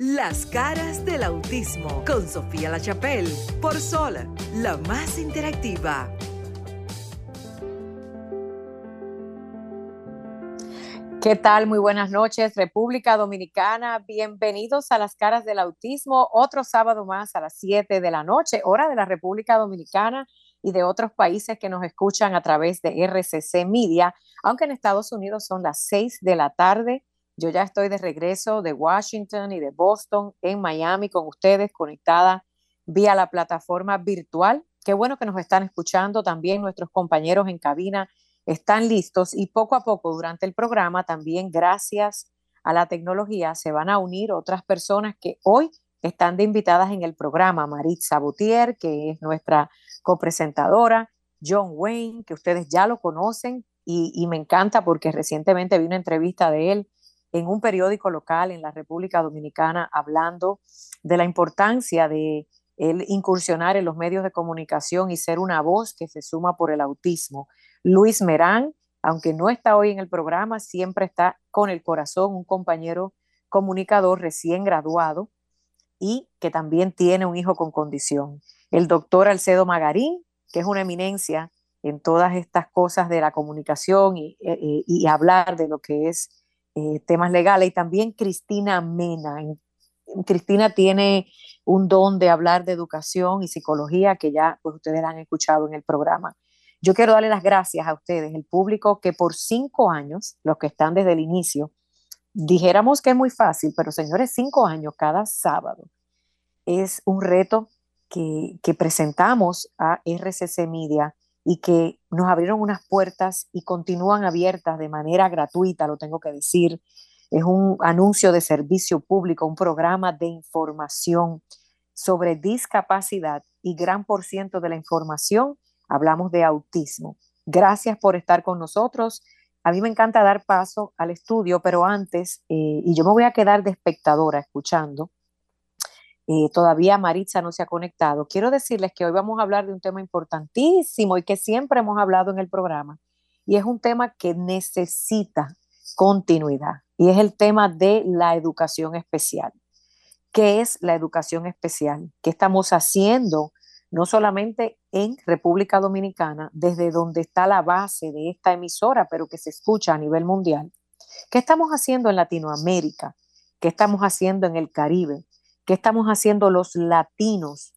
Las caras del autismo con Sofía La Chapelle por Sol, la más interactiva. ¿Qué tal? Muy buenas noches, República Dominicana. Bienvenidos a las caras del autismo. Otro sábado más a las 7 de la noche, hora de la República Dominicana y de otros países que nos escuchan a través de RCC Media, aunque en Estados Unidos son las 6 de la tarde. Yo ya estoy de regreso de Washington y de Boston en Miami con ustedes, conectada vía la plataforma virtual. Qué bueno que nos están escuchando también nuestros compañeros en cabina están listos y poco a poco durante el programa también gracias a la tecnología se van a unir otras personas que hoy están de invitadas en el programa. Maritza Boutier, que es nuestra copresentadora, John Wayne, que ustedes ya lo conocen y, y, me encanta porque recientemente vi una entrevista de él en un periódico local en la República Dominicana hablando de la importancia de incursionar en los medios de comunicación y ser una voz que se suma por el autismo. Luis Merán, aunque no está hoy en el programa, siempre está con el corazón, un compañero comunicador recién graduado y que también tiene un hijo con condición. El doctor Alcedo Magarín, que es una eminencia en todas estas cosas de la comunicación y, y, y hablar de lo que es eh, temas legales. Y también Cristina Mena. Cristina tiene un don de hablar de educación y psicología que ya pues, ustedes han escuchado en el programa. Yo quiero darle las gracias a ustedes, el público que por cinco años, los que están desde el inicio, dijéramos que es muy fácil, pero señores, cinco años cada sábado es un reto que, que presentamos a RCC Media y que nos abrieron unas puertas y continúan abiertas de manera gratuita, lo tengo que decir. Es un anuncio de servicio público, un programa de información sobre discapacidad y gran por ciento de la información hablamos de autismo. Gracias por estar con nosotros. A mí me encanta dar paso al estudio, pero antes, eh, y yo me voy a quedar de espectadora escuchando, eh, todavía Maritza no se ha conectado. Quiero decirles que hoy vamos a hablar de un tema importantísimo y que siempre hemos hablado en el programa, y es un tema que necesita continuidad, y es el tema de la educación especial. ¿Qué es la educación especial? ¿Qué estamos haciendo no solamente en República Dominicana, desde donde está la base de esta emisora, pero que se escucha a nivel mundial. ¿Qué estamos haciendo en Latinoamérica? ¿Qué estamos haciendo en el Caribe? ¿Qué estamos haciendo los latinos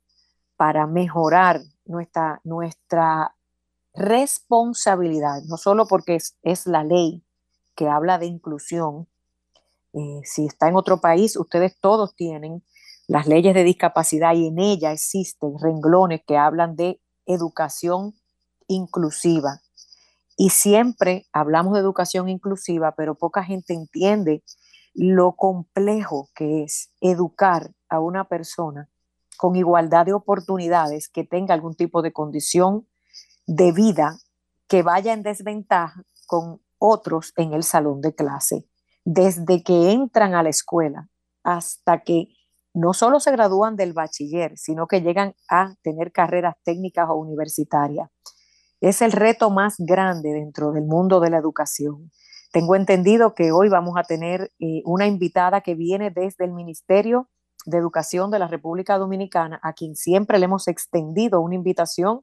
para mejorar nuestra, nuestra responsabilidad? No solo porque es, la ley que habla de inclusión. Eh, si está en otro país, ustedes todos tienen las leyes de discapacidad y en ella existen renglones que hablan de educación inclusiva. Y siempre hablamos de educación inclusiva, pero poca gente entiende lo complejo que es educar a una persona con igualdad de oportunidades que tenga algún tipo de condición de vida que vaya en desventaja con otros en el salón de clase, desde que entran a la escuela hasta que no solo se gradúan del bachiller, sino que llegan a tener carreras técnicas o universitarias. Es el reto más grande dentro del mundo de la educación. Tengo entendido que hoy vamos a tener eh, una invitada que viene desde el Ministerio de Educación de la República Dominicana, a quien siempre le hemos extendido una invitación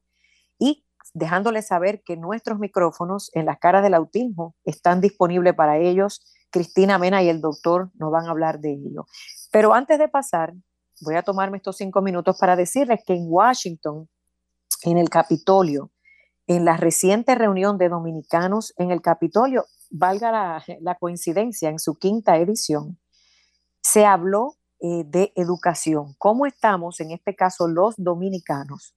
y dejándole saber que nuestros micrófonos en las caras del autismo están disponibles para ellos. Cristina Mena y el doctor nos van a hablar de ello. Pero antes de pasar, voy a tomarme estos cinco minutos para decirles que en Washington, en el Capitolio, en la reciente reunión de dominicanos en el Capitolio, valga la, coincidencia, en su quinta edición, se habló eh, de educación, cómo estamos, en este caso los dominicanos,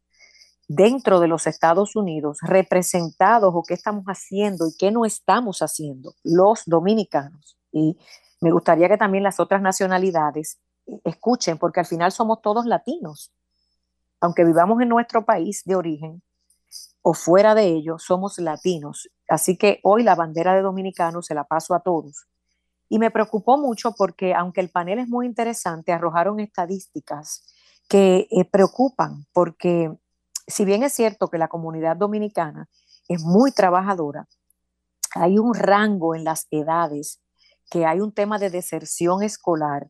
dentro de los Estados Unidos, representados o qué estamos haciendo y qué no estamos haciendo los dominicanos. Y me gustaría que también las otras nacionalidades escuchen, porque al final somos todos latinos. Aunque vivamos en nuestro país de origen o fuera de ello, somos latinos. Así que hoy la bandera de dominicano se la paso a todos. Y me preocupó mucho porque aunque el panel es muy interesante, arrojaron estadísticas que eh, preocupan, porque si bien es cierto que la comunidad dominicana es muy trabajadora, hay un rango en las edades que hay un tema de deserción escolar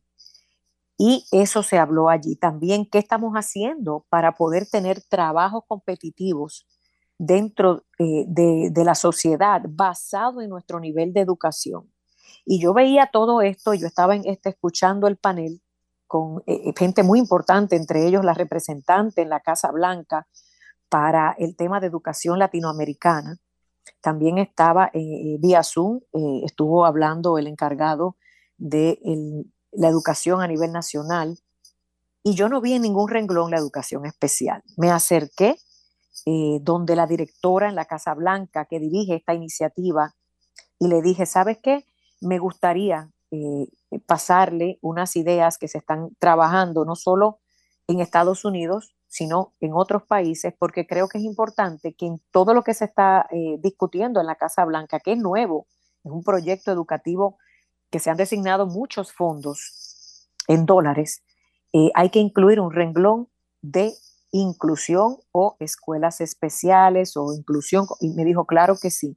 Y eso se habló allí también. ¿Qué estamos haciendo para poder tener trabajos competitivos dentro eh, de, la sociedad basado en nuestro nivel de educación? Y yo veía todo esto, yo estaba en este, escuchando el panel con eh, eh, gente muy importante, entre ellos la representante en la Casa Blanca para el tema de educación latinoamericana. También estaba vía Zoom, estuvo hablando el encargado de la educación a nivel nacional y yo no vi en ningún renglón la educación especial. Me acerqué eh, donde la directora en la Casa Blanca que dirige esta iniciativa y le dije, ¿sabes qué? Me gustaría eh, pasarle unas ideas que se están trabajando no solo en Estados Unidos, sino en otros países, porque creo que es importante que en todo lo que se está eh, discutiendo en la Casa Blanca, que es nuevo, es un proyecto educativo que se han designado muchos fondos en dólares, hay que incluir un renglón de inclusión o escuelas especiales o inclusión. Y me dijo, claro que sí,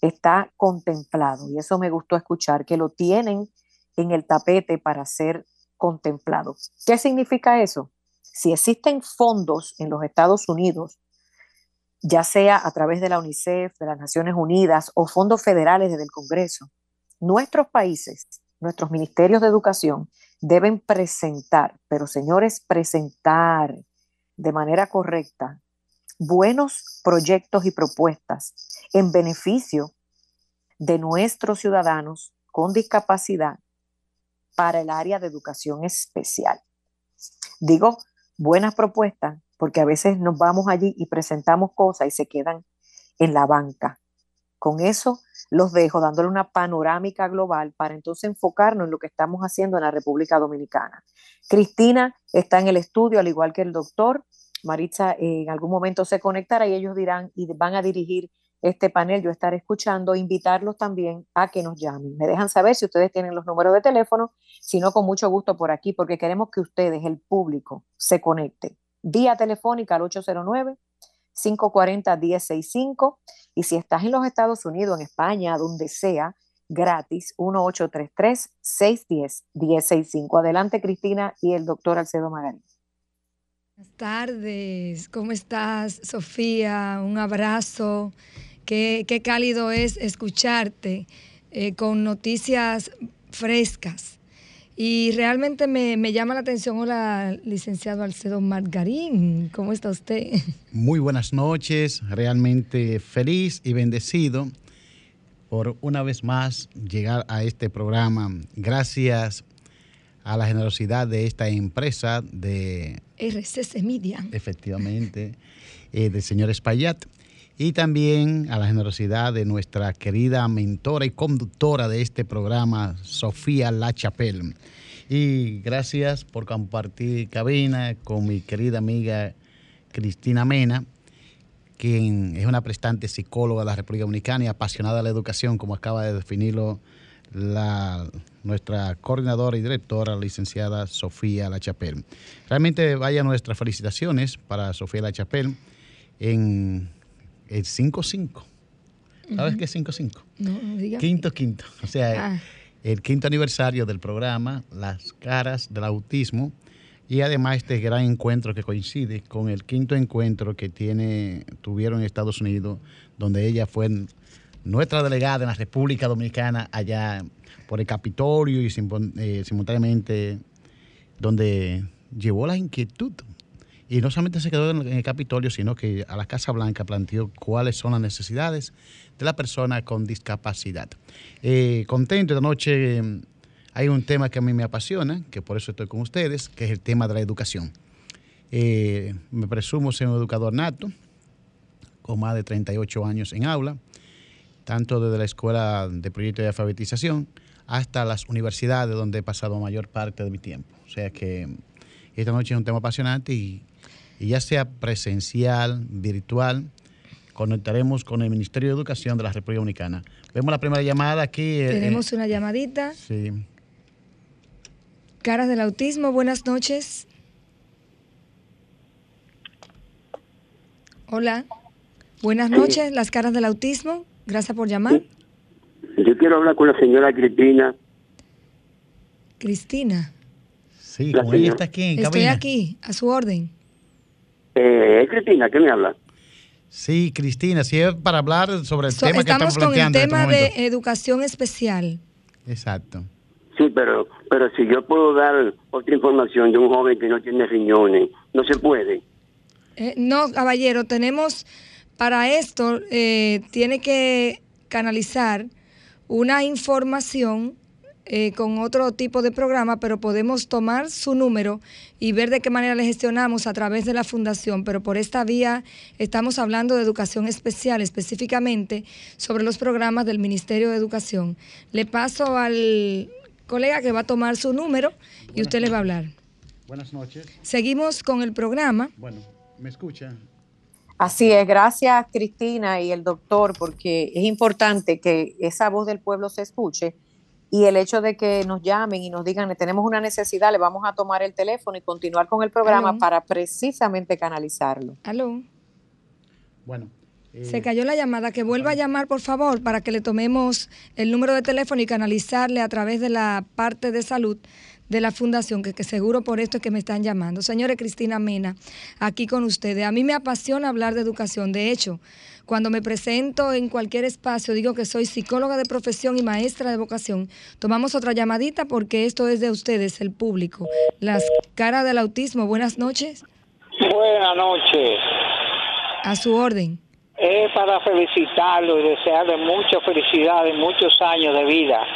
está contemplado. Y eso me gustó escuchar, que lo tienen en el tapete para ser contemplado. ¿Qué significa eso? Si existen fondos en los Estados Unidos, ya sea a través de la UNICEF, de las Naciones Unidas o fondos federales desde el Congreso, nuestros países, nuestros ministerios de educación deben presentar, pero señores, presentar de manera correcta buenos proyectos y propuestas en beneficio de nuestros ciudadanos con discapacidad para el área de educación especial. Digo, buenas propuestas, porque a veces nos vamos allí y presentamos cosas y se quedan en la banca. Con eso los dejo dándole una panorámica global para entonces enfocarnos en lo que estamos haciendo en la República Dominicana. Cristina está en el estudio, al igual que el doctor. Maritza en algún momento se conectará y ellos dirán y van a dirigir este panel. Yo estaré escuchando, invitarlos también a que nos llamen. Me dejan saber si ustedes tienen los números de teléfono, si no, con mucho gusto por aquí, porque queremos que ustedes, el público, se conecten. Vía telefónica al 809 540-1065. Y si estás en los Estados Unidos, en España, donde sea, gratis, 1833-610-1065. Adelante, Cristina y el doctor Alcedo Magarín. Buenas tardes, ¿cómo estás, Sofía? Un abrazo. Qué, qué cálido es escucharte eh, con noticias frescas y realmente me, llama la atención, hola, licenciado Alcedo Margarín, ¿cómo está usted? Muy buenas noches, realmente feliz y bendecido por una vez más llegar a este programa. Gracias a la generosidad de esta empresa de... RCC Media. Efectivamente, eh, del señor Espaillat y también a la generosidad de nuestra querida mentora y conductora de este programa, Sofía La Chapelle. Y gracias por compartir cabina con mi querida amiga Cristina Mena, quien es una prestante psicóloga de la República Dominicana y apasionada de la educación, como acaba de definirlo la, nuestra coordinadora y directora, la licenciada Sofía La Chapelle. Realmente vaya nuestras felicitaciones para Sofía La Chapelle en el 5-5. ¿Sabes qué es 5-5? No, Quinto, quinto. O sea, ah. el quinto aniversario del programa Las Caras del Autismo y además este gran encuentro que coincide con el quinto encuentro que tiene, tuvieron en Estados Unidos, donde ella fue nuestra delegada en la República Dominicana allá por el Capitolio y eh, simultáneamente donde llevó la inquietud y no solamente se quedó en el Capitolio, sino que a la Casa Blanca planteó cuáles son las necesidades de la persona con discapacidad. Eh, contento, esta noche mm, hay un tema que a mí me apasiona, que por eso estoy con ustedes, que es el tema de la educación. Eh, me presumo ser un educador nato, con más de 38 años en aula, tanto desde la Escuela de Proyecto de Alfabetización hasta las universidades donde he pasado mayor parte de mi tiempo. O sea que esta noche es un tema apasionante y y ya sea presencial, virtual, conectaremos con el Ministerio de Educación de la República Dominicana. Vemos la primera llamada aquí. Eh, Tenemos una llamadita. Sí. Caras del Autismo, buenas noches. Hola. Buenas noches, las caras del autismo. Gracias por llamar. Yo quiero hablar con la señora Cristina. Cristina. Sí, como ella está aquí en Estoy aquí, a su orden. Eh, Cristina, ¿qué me habla? Sí, Cristina, sí es para hablar sobre el tema que estamos estamos con el planteando. tema este de educación especial. Exacto. Sí, pero, pero si yo puedo dar otra información de un joven que no tiene riñones, no se puede. Eh, no, caballero, tenemos para esto, eh, tiene que canalizar una información eh, con otro tipo de programa, pero podemos tomar su número y ver de qué manera le gestionamos a través de la fundación. Pero por esta vía estamos hablando de educación especial, específicamente sobre los programas del Ministerio de Educación. Le paso al colega que va a tomar su número y usted le va a hablar. Buenas noches. Seguimos con el programa. Bueno, ¿me escucha? Así es, gracias Cristina y el doctor, porque es importante que esa voz del pueblo se escuche y el hecho de que nos llamen y nos digan, tenemos una necesidad, le vamos a tomar el teléfono y continuar con el programa para precisamente canalizarlo. Aló. Bueno. eh, Se cayó la llamada, que vuelva a llamar, por favor, para que le tomemos el número de teléfono y canalizarle a través de la parte de salud de la fundación, que, que seguro por esto es que me están llamando. Señores, Cristina Mena, aquí con ustedes. A mí me apasiona hablar de educación. De hecho, cuando me presento en cualquier espacio, digo que soy psicóloga de profesión y maestra de vocación. Tomamos otra llamadita porque esto es de ustedes, el público. Las caras del autismo, buenas noches. Buenas noches. A su orden. Es para felicitarlo y desearle mucha felicidad y muchos años de vida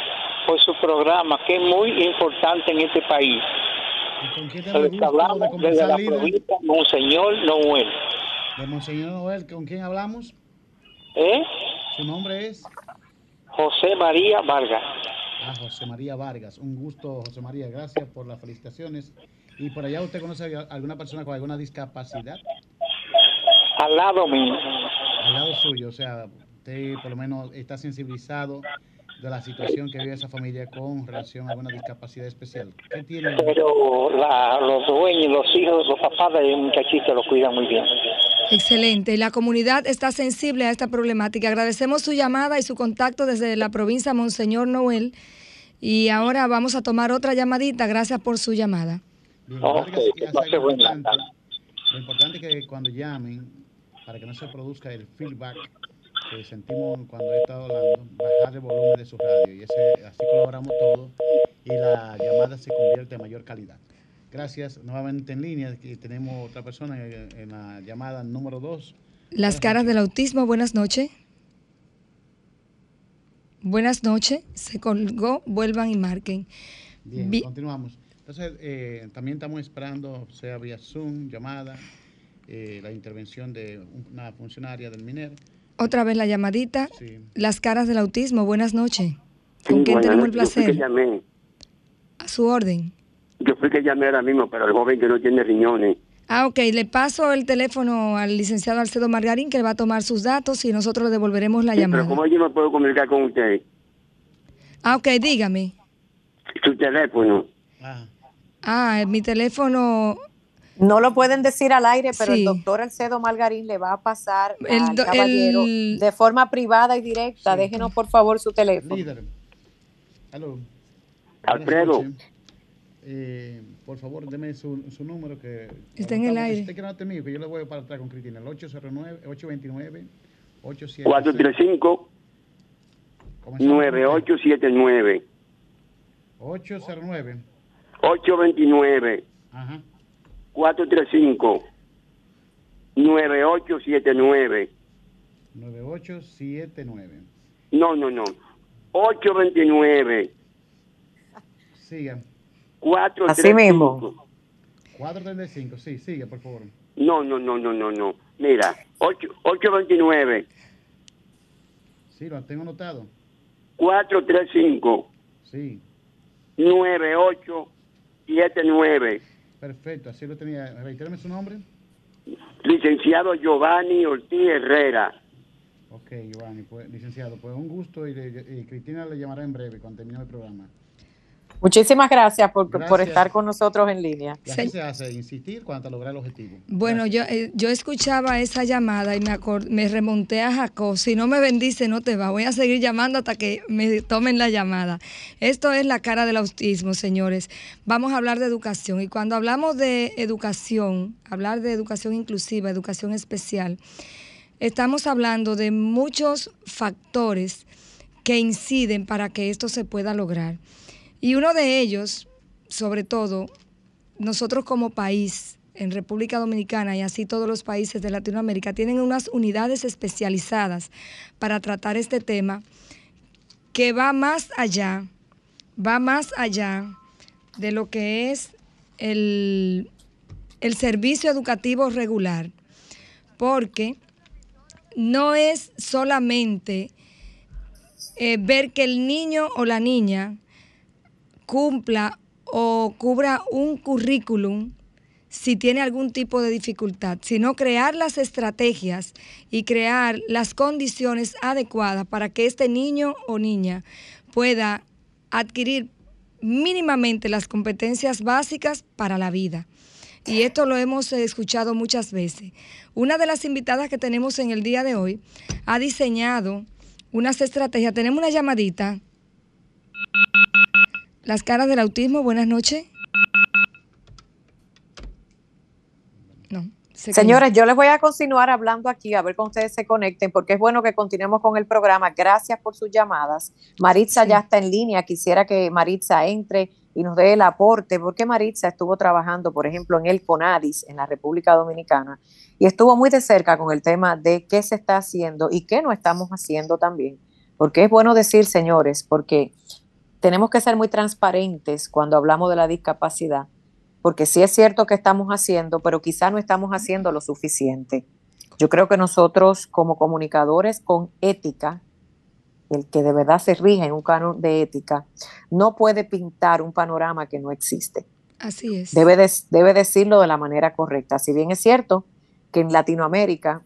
por su programa, que es muy importante en este país. ¿y ¿Con quién gusto de hablamos desde la líder? provincia Monseñor Noel. De Monseñor Noel, ¿con quién hablamos? ¿Eh? Su nombre es José María Vargas. ah, José María Vargas. Un gusto, José María. Gracias por las felicitaciones. ¿Y por allá usted conoce a alguna persona con alguna discapacidad? Al lado mío. Al lado suyo, o sea, usted por lo menos está sensibilizado de la situación que vive esa familia con relación a alguna discapacidad especial. ¿Qué tiene? Pero la- los dueños, los hijos, los papás del muchachito lo cuidan muy bien. Excelente. La comunidad está sensible a esta problemática. Agradecemos su llamada y su contacto desde la provincia Monseñor Noel. Y ahora vamos a tomar otra llamadita. Gracias por su llamada. Bien, Ok, Vargas, y que hace pase algo buena importante. tarde. Lo importante es que cuando llamen, para que no se produzca el feedback que sentimos cuando he estado hablando, bajar el volumen de su radio. Y ese, así colaboramos todos y la llamada se convierte en mayor calidad. Gracias. Nuevamente en línea, que tenemos otra persona en, en la llamada número 2. Las caras del autismo, buenas noches. Buenas noches. Se colgó, vuelvan y marquen. Bien, Bi- continuamos. Entonces, eh, también estamos esperando, sea vía Zoom, llamada, eh, la intervención de una funcionaria del MINER. Otra vez la llamadita. Sí. Las caras del autismo, buenas noches. Sí, ¿Con quién tenemos el noches. Yo fui que placer? llamé. A su orden. Yo fui que llamé ahora mismo, pero el joven que no tiene riñones. Ah, ok. Le paso el teléfono al licenciado Alcedo Margarín, que le va a tomar sus datos y nosotros le devolveremos la Sí, pero llamada. ¿cómo yo me puedo comunicar con usted? Ah, ok, dígame. Su teléfono. Ah, Ah, mi teléfono, No lo pueden decir al aire, pero Sí. el doctor Alcedo Margarín le va a pasar El al caballero el- de forma privada y directa. Sí. Déjenos por favor su teléfono. líder. Aló. Alfredo. Eh, por favor, deme su, su número que... Está en el aire. Usted que no mío, que yo le voy para atrás con Cristina. El 809, 829, 87... 435 9879 809. 829 Ajá. 435 9879 9879. No, no, no. 829 Siga. 435 Así mismo. 435. Sí, siga, por favor. No, no, no, no, no, no. Mira, 8, 829 Sí, lo tengo anotado. 435 Sí, 9879 perfecto. Así lo tenía. Reitérame su nombre. Licenciado Giovanni Ortiz Herrera. Ok, Giovanni, pues, licenciado, pues un gusto y, le- y Cristina le llamará en breve cuando termine el programa. Muchísimas gracias por, por estar con nosotros en línea. ¿Y así se hace? Insistir cuando lograr el objetivo. Bueno, yo, eh, yo escuchaba esa llamada y me, me remonté a Jacob. Si no me bendice, no te va. Voy a seguir llamando hasta que me tomen la llamada. Esto es la cara del autismo, señores. Vamos a hablar de educación. Y cuando hablamos de educación, hablar de educación inclusiva, educación especial, estamos hablando de muchos factores que inciden para que esto se pueda lograr. Y uno de ellos, sobre todo, nosotros como país, en República Dominicana y así todos los países de Latinoamérica, tienen unas unidades especializadas para tratar este tema que va más allá, va más allá de lo que es el, servicio educativo regular, porque no es solamente eh, ver que el niño o la niña cumpla o cubra un currículum si tiene algún tipo de dificultad, sino crear las estrategias y crear las condiciones adecuadas para que este niño o niña pueda adquirir mínimamente las competencias básicas para la vida. Y esto lo hemos escuchado muchas veces. Una de las invitadas que tenemos en el día de hoy ha diseñado unas estrategias. Tenemos una llamadita. Las caras del autismo, buenas noches. No. Señores, yo les voy a continuar hablando aquí, a ver cómo ustedes se conecten, porque es bueno que continuemos con el programa. Gracias por sus llamadas. Maritza ya está en línea. Quisiera que Maritza entre y nos dé el aporte, porque Maritza estuvo trabajando, por ejemplo, en el CONADIS, en la República Dominicana, y estuvo muy de cerca con el tema de qué se está haciendo y qué no estamos haciendo también. Porque es bueno decir, señores, porque tenemos que ser muy transparentes cuando hablamos de la discapacidad, porque sí es cierto que estamos haciendo, pero quizá no estamos haciendo lo suficiente. Yo creo que nosotros como comunicadores con ética, el que de verdad se rige en un canon de ética, no puede pintar un panorama que no existe. Así es. Debe, debe decirlo de la manera correcta. Si bien es cierto que en Latinoamérica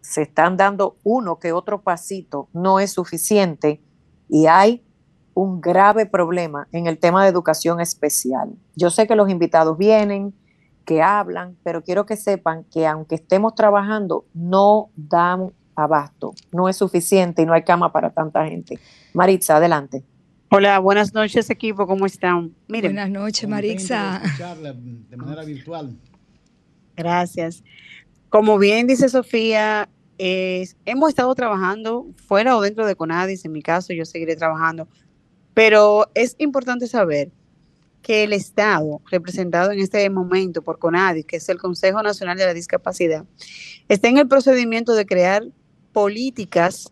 se están dando uno que otro pasito, no es suficiente y hay un grave problema en el tema de educación especial. Yo sé que los invitados vienen, que hablan, pero quiero que sepan que aunque estemos trabajando, no dan abasto, no es suficiente y no hay cama para tanta gente. Maritza, adelante. Hola, buenas noches equipo, ¿cómo están? Miren, buenas noches Maritza. De manera virtual. Gracias. Como bien dice Sofía, hemos estado trabajando fuera o dentro de Conadis, en mi caso yo seguiré trabajando pero es importante saber que el Estado, representado en este momento por CONADI, que es el Consejo Nacional de la Discapacidad, está en el procedimiento de crear políticas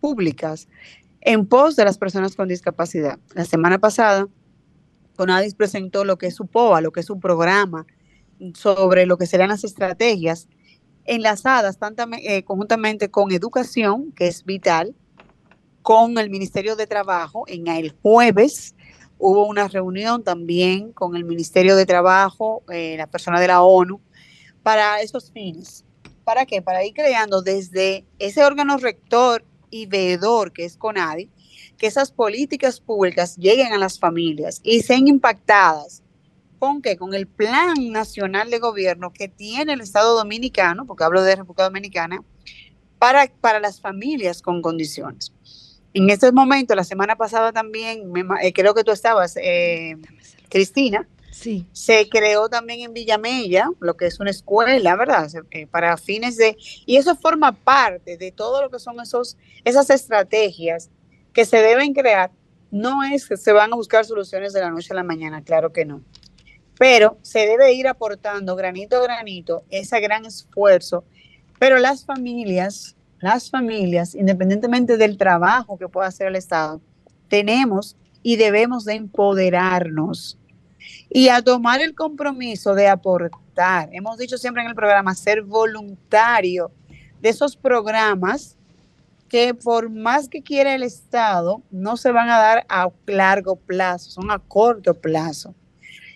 públicas en pos de las personas con discapacidad. La semana pasada, CONADIS presentó lo que es su POA, lo que es su programa sobre lo que serán las estrategias enlazadas eh, conjuntamente con educación, que es vital, con el Ministerio de Trabajo. En el jueves hubo una reunión también con el Ministerio de Trabajo, eh, la persona de la ONU, para esos fines. ¿Para qué? Para ir creando desde ese órgano rector y veedor que es CONADI, que esas políticas públicas lleguen a las familias y sean impactadas. ¿Con qué? Con el plan nacional de gobierno que tiene el Estado Dominicano, porque hablo de República Dominicana, para, para las familias con condiciones. En este momento, la semana pasada también, eh, creo que tú estabas, eh, Cristina, sí. se creó también en Villamella, lo que es una escuela, ¿verdad? Eh, para fines de... Y eso forma parte de todo lo que son esos, esas estrategias que se deben crear. No es que se van a buscar soluciones de la noche a la mañana, claro que no. Pero se debe ir aportando granito a granito ese gran esfuerzo. Pero las familias las familias, independientemente del trabajo que pueda hacer el Estado, tenemos y debemos de empoderarnos y a tomar el compromiso de aportar. Hemos dicho siempre en el programa, ser voluntario de esos programas que por más que quiera el Estado, no se van a dar a largo plazo, son a corto plazo.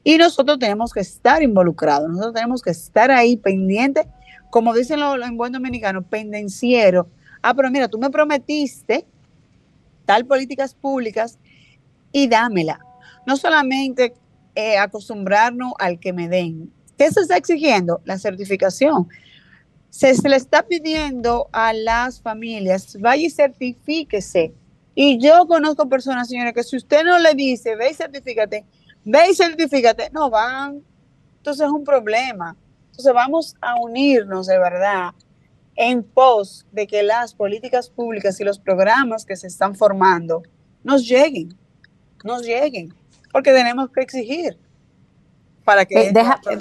Y nosotros tenemos que estar involucrados, nosotros tenemos que estar ahí pendientes como dicen los, en buen dominicano, pendenciero. Ah, pero mira, tú me prometiste tal políticas públicas y dámela. no solamente eh, acostumbrarnos al que me den. ¿Qué se está exigiendo? La certificación. Se, se, le está pidiendo a las familias, vaya y certifíquese. Y yo conozco personas, señores, que si usted no le dice, ve y certifícate, ve y certifícate, no van. Entonces es un problema. Entonces vamos a unirnos de verdad en pos de que las políticas públicas y los programas que se están formando nos lleguen, nos lleguen, porque tenemos que exigir. Para que eh,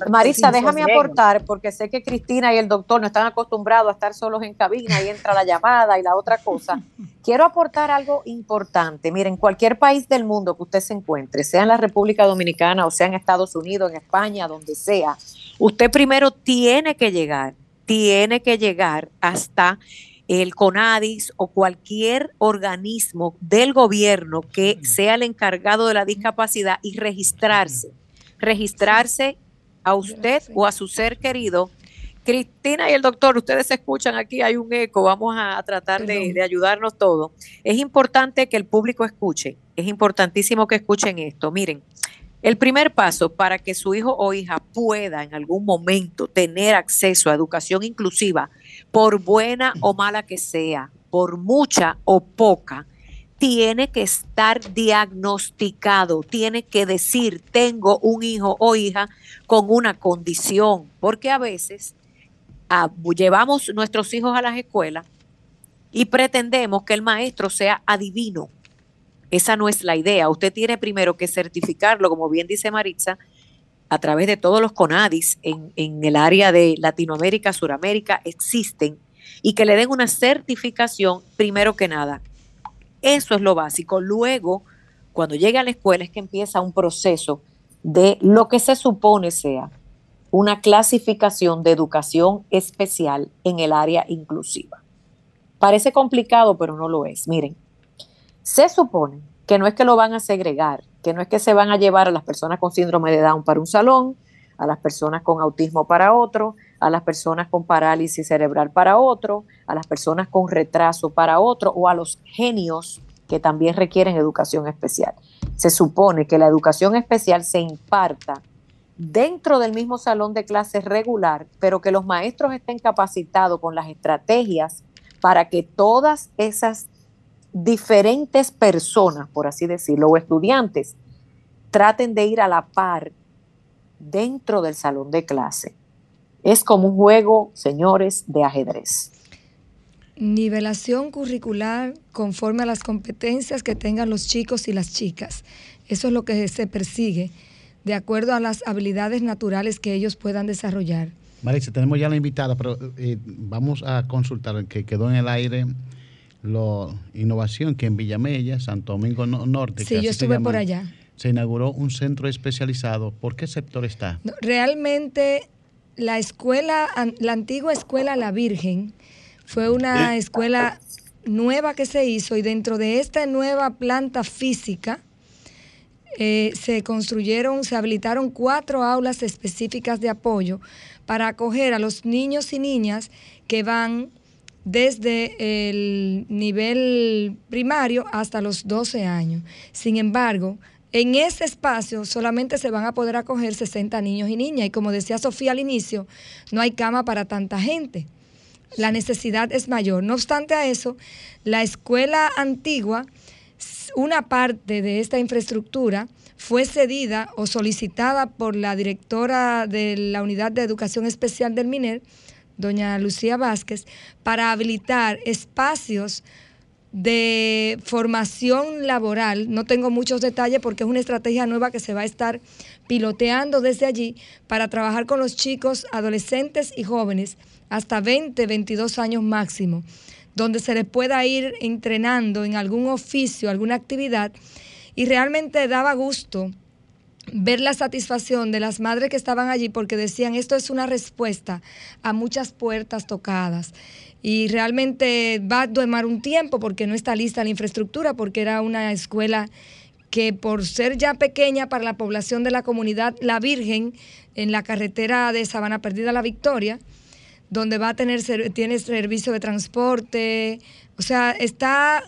Marisa, déjame aportar, porque sé que Cristina y el doctor no están acostumbrados a estar solos en cabina y entra la llamada y la otra cosa. Quiero aportar algo importante. Miren, cualquier país del mundo que usted se encuentre, sea en la República Dominicana o sea en Estados Unidos, en España, donde sea, usted primero tiene que llegar tiene que llegar hasta el CONADIS o cualquier organismo del gobierno que sea el encargado de la discapacidad y registrarse. Registrarse a usted o a su ser querido. Cristina y el doctor, ustedes escuchan aquí, hay un eco, vamos a tratar de, de ayudarnos todos. Es importante que el público escuche, es importantísimo que escuchen esto. Miren, el primer paso para que su hijo o hija pueda en algún momento tener acceso a educación inclusiva, por buena o mala que sea, por mucha o poca, tiene que estar diagnosticado, tiene que decir, tengo un hijo o hija con una condición, porque a veces llevamos nuestros hijos a las escuelas y pretendemos que el maestro sea adivino esa no es la idea. Usted tiene primero que certificarlo, como bien dice Maritza, a través de todos los CONADIS en, en el área de Latinoamérica, Suramérica, existen, y que le den una certificación primero que nada. Eso es lo básico. Luego, cuando llegue a la escuela es que empieza un proceso de lo que se supone sea una clasificación de educación especial en el área inclusiva. Parece complicado, pero no lo es. Miren, se supone que no es que lo van a segregar, que no es que se van a llevar a las personas con síndrome de Down para un salón, a las personas con autismo para otro, a las personas con parálisis cerebral para otro, a las personas con retraso para otro o a los genios que también requieren educación especial. Se supone que la educación especial se imparta dentro del mismo salón de clases regular, pero que los maestros estén capacitados con las estrategias para que todas esas diferentes personas, por así decirlo, o estudiantes, traten de ir a la par dentro del salón de clase. Es como un juego, señores, de ajedrez. Nivelación curricular conforme a las competencias que tengan los chicos y las chicas. Eso es lo que se persigue, de acuerdo a las habilidades naturales que ellos puedan desarrollar. Marisa, tenemos ya la invitada, pero eh, vamos a consultar, que quedó en el aire la innovación que en Villamella, Santo Domingo Norte. Sí, yo estuve por allá. Se inauguró un centro especializado. ¿Por qué sector está? realmente la escuela, la antigua escuela La Virgen, fue una escuela nueva que se hizo y dentro de esta nueva planta física eh, se construyeron, se habilitaron cuatro aulas específicas de apoyo para acoger a los niños y niñas que van desde el nivel primario hasta los 12 años. Sin embargo, en ese espacio solamente se van a poder acoger 60 niños y niñas y como decía Sofía al inicio, no hay cama para tanta gente. La necesidad es mayor. No obstante a eso, la escuela antigua, una parte de esta infraestructura fue cedida o solicitada por la directora de la Unidad de Educación Especial del MINER, doña Lucía Vázquez, para habilitar espacios de formación laboral. No tengo muchos detalles porque es una estrategia nueva que se va a estar piloteando desde allí para trabajar con los chicos, adolescentes y jóvenes hasta 20, 22 años máximo, donde se les pueda ir entrenando en algún oficio, alguna actividad. Y realmente daba gusto ver la satisfacción de las madres que estaban allí porque decían esto es una respuesta a muchas puertas tocadas y realmente va a tomar un tiempo porque no está lista la infraestructura porque era una escuela que por ser ya pequeña para la población de la comunidad La Virgen en la carretera de Sabana Perdida La Victoria donde va a tener tiene servicio de transporte o sea está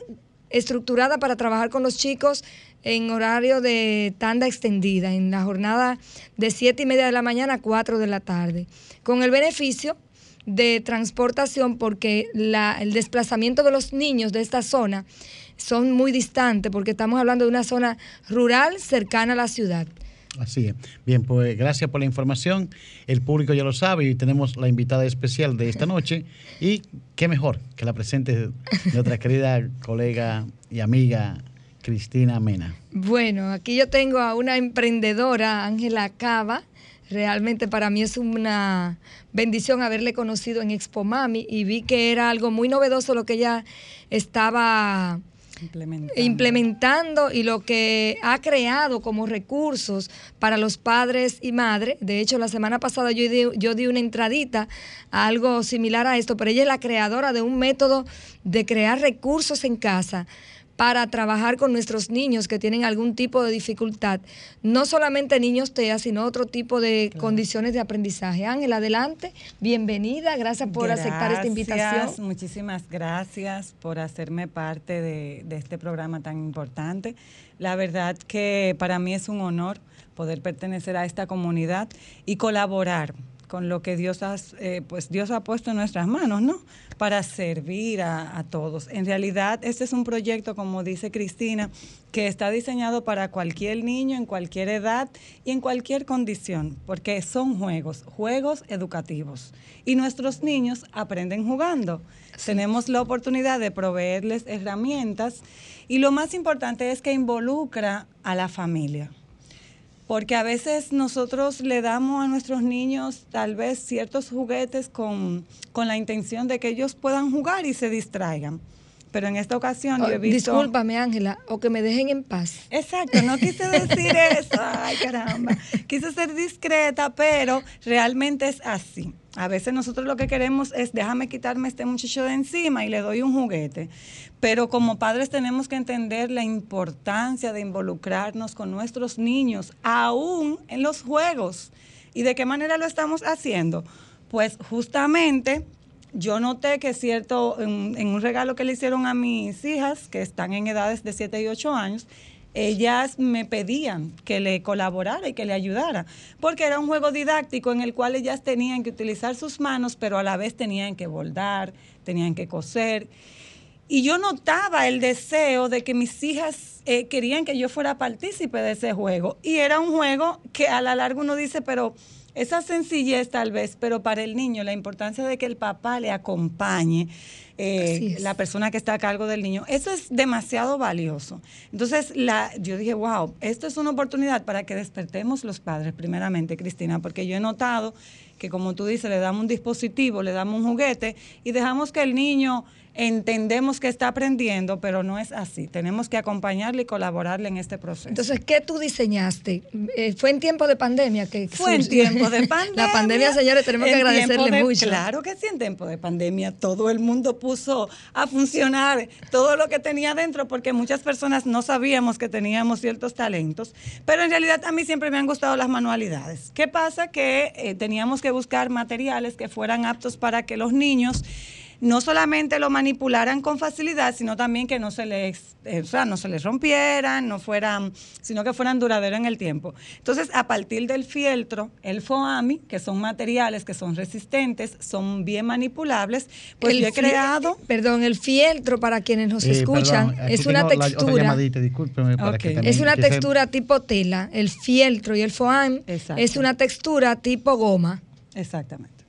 estructurada para trabajar con los chicos en horario de tanda extendida, en la jornada de 7 y media de la mañana a 4 de la tarde, con el beneficio de transportación porque la, el desplazamiento de los niños de esta zona son muy distantes porque estamos hablando de una zona rural cercana a la ciudad. Así es. Bien, pues gracias por la información. El público ya lo sabe y tenemos la invitada especial de esta noche. Y qué mejor que la presente nuestra querida colega y amiga Cristina Mena. Bueno, aquí yo tengo a una emprendedora, Ángela Cava. Realmente para mí es una bendición haberle conocido en Expo Mami y vi que era algo muy novedoso lo que ella estaba Implementando. implementando y lo que ha creado como recursos para los padres y madres. De hecho, la semana pasada yo di, yo di una entradita a algo similar a esto, pero ella es la creadora de un método de crear recursos en casa para trabajar con nuestros niños que tienen algún tipo de dificultad, no solamente niños TEA, sino otro tipo de condiciones de aprendizaje. Ángel, adelante, bienvenida, gracias por aceptar esta invitación. Muchísimas gracias por hacerme parte de, de este programa tan importante. La verdad que para mí es un honor poder pertenecer a esta comunidad y colaborar con lo que Dios, has, eh, pues Dios ha puesto en nuestras manos, ¿no? Para servir a, a todos. En realidad, este es un proyecto, como dice Cristina, que está diseñado para cualquier niño, en cualquier edad y en cualquier condición, porque son juegos, juegos educativos. Y nuestros niños aprenden jugando. Tenemos la oportunidad de proveerles herramientas y lo más importante es que involucra a la familia porque a veces nosotros le damos a nuestros niños tal vez ciertos juguetes con, con, la intención de que ellos puedan jugar y se distraigan. Pero en esta ocasión Oh, yo he visto... Discúlpame, Ángela, o que me dejen en paz. Exacto, no quise decir eso, ay caramba. Quise ser discreta, pero realmente es así. A veces nosotros lo que queremos es déjame quitarme este muchacho de encima y le doy un juguete. Pero como padres tenemos que entender la importancia de involucrarnos con nuestros niños, aún en los juegos. ¿Y de qué manera lo estamos haciendo? Pues justamente yo noté que cierto, en, en, un regalo que le hicieron a mis hijas, que están en edades de 7 y 8 años, ellas me pedían que le colaborara y que le ayudara, porque era un juego didáctico en el cual ellas tenían que utilizar sus manos, pero a la vez tenían que bordar, tenían que coser. Y yo notaba el deseo de que mis hijas eh, querían que yo fuera partícipe de ese juego. Y era un juego que a la larga uno dice, pero esa sencillez tal vez, pero para el niño la importancia de que el papá le acompañe, eh, la persona que está a cargo del niño, eso es demasiado valioso. Entonces, la, yo dije, wow, esto es una oportunidad para que despertemos los padres, primeramente, Cristina, porque yo he notado que, como tú dices, le damos un dispositivo, le damos un juguete y dejamos que el niño entendemos que está aprendiendo, pero no es así. Tenemos que acompañarle y colaborarle en este proceso. Entonces, ¿qué tú diseñaste? Eh, ¿Fue en tiempo de pandemia que Fue en tiempo de pandemia. La pandemia, señores, tenemos que agradecerle de, mucho. Claro que sí, en tiempo de pandemia todo el mundo puso a funcionar todo lo que tenía dentro porque muchas personas no sabíamos que teníamos ciertos talentos, pero en realidad a mí siempre me han gustado las manualidades. ¿Qué pasa? Que eh, teníamos que buscar materiales que fueran aptos para que los niños no solamente lo manipularan con facilidad, sino también que no se les, eh, o sea, no se les rompieran, no fueran, sino que fueran duraderos en el tiempo. Entonces, a partir del fieltro, el foami, que son materiales que son resistentes, son bien manipulables, pues el yo he creado. Perdón, el fieltro para quienes nos eh, escuchan perdón, es una textura. okay. es una textura tipo tela. El fieltro y el foam es una textura tipo goma. Exactamente.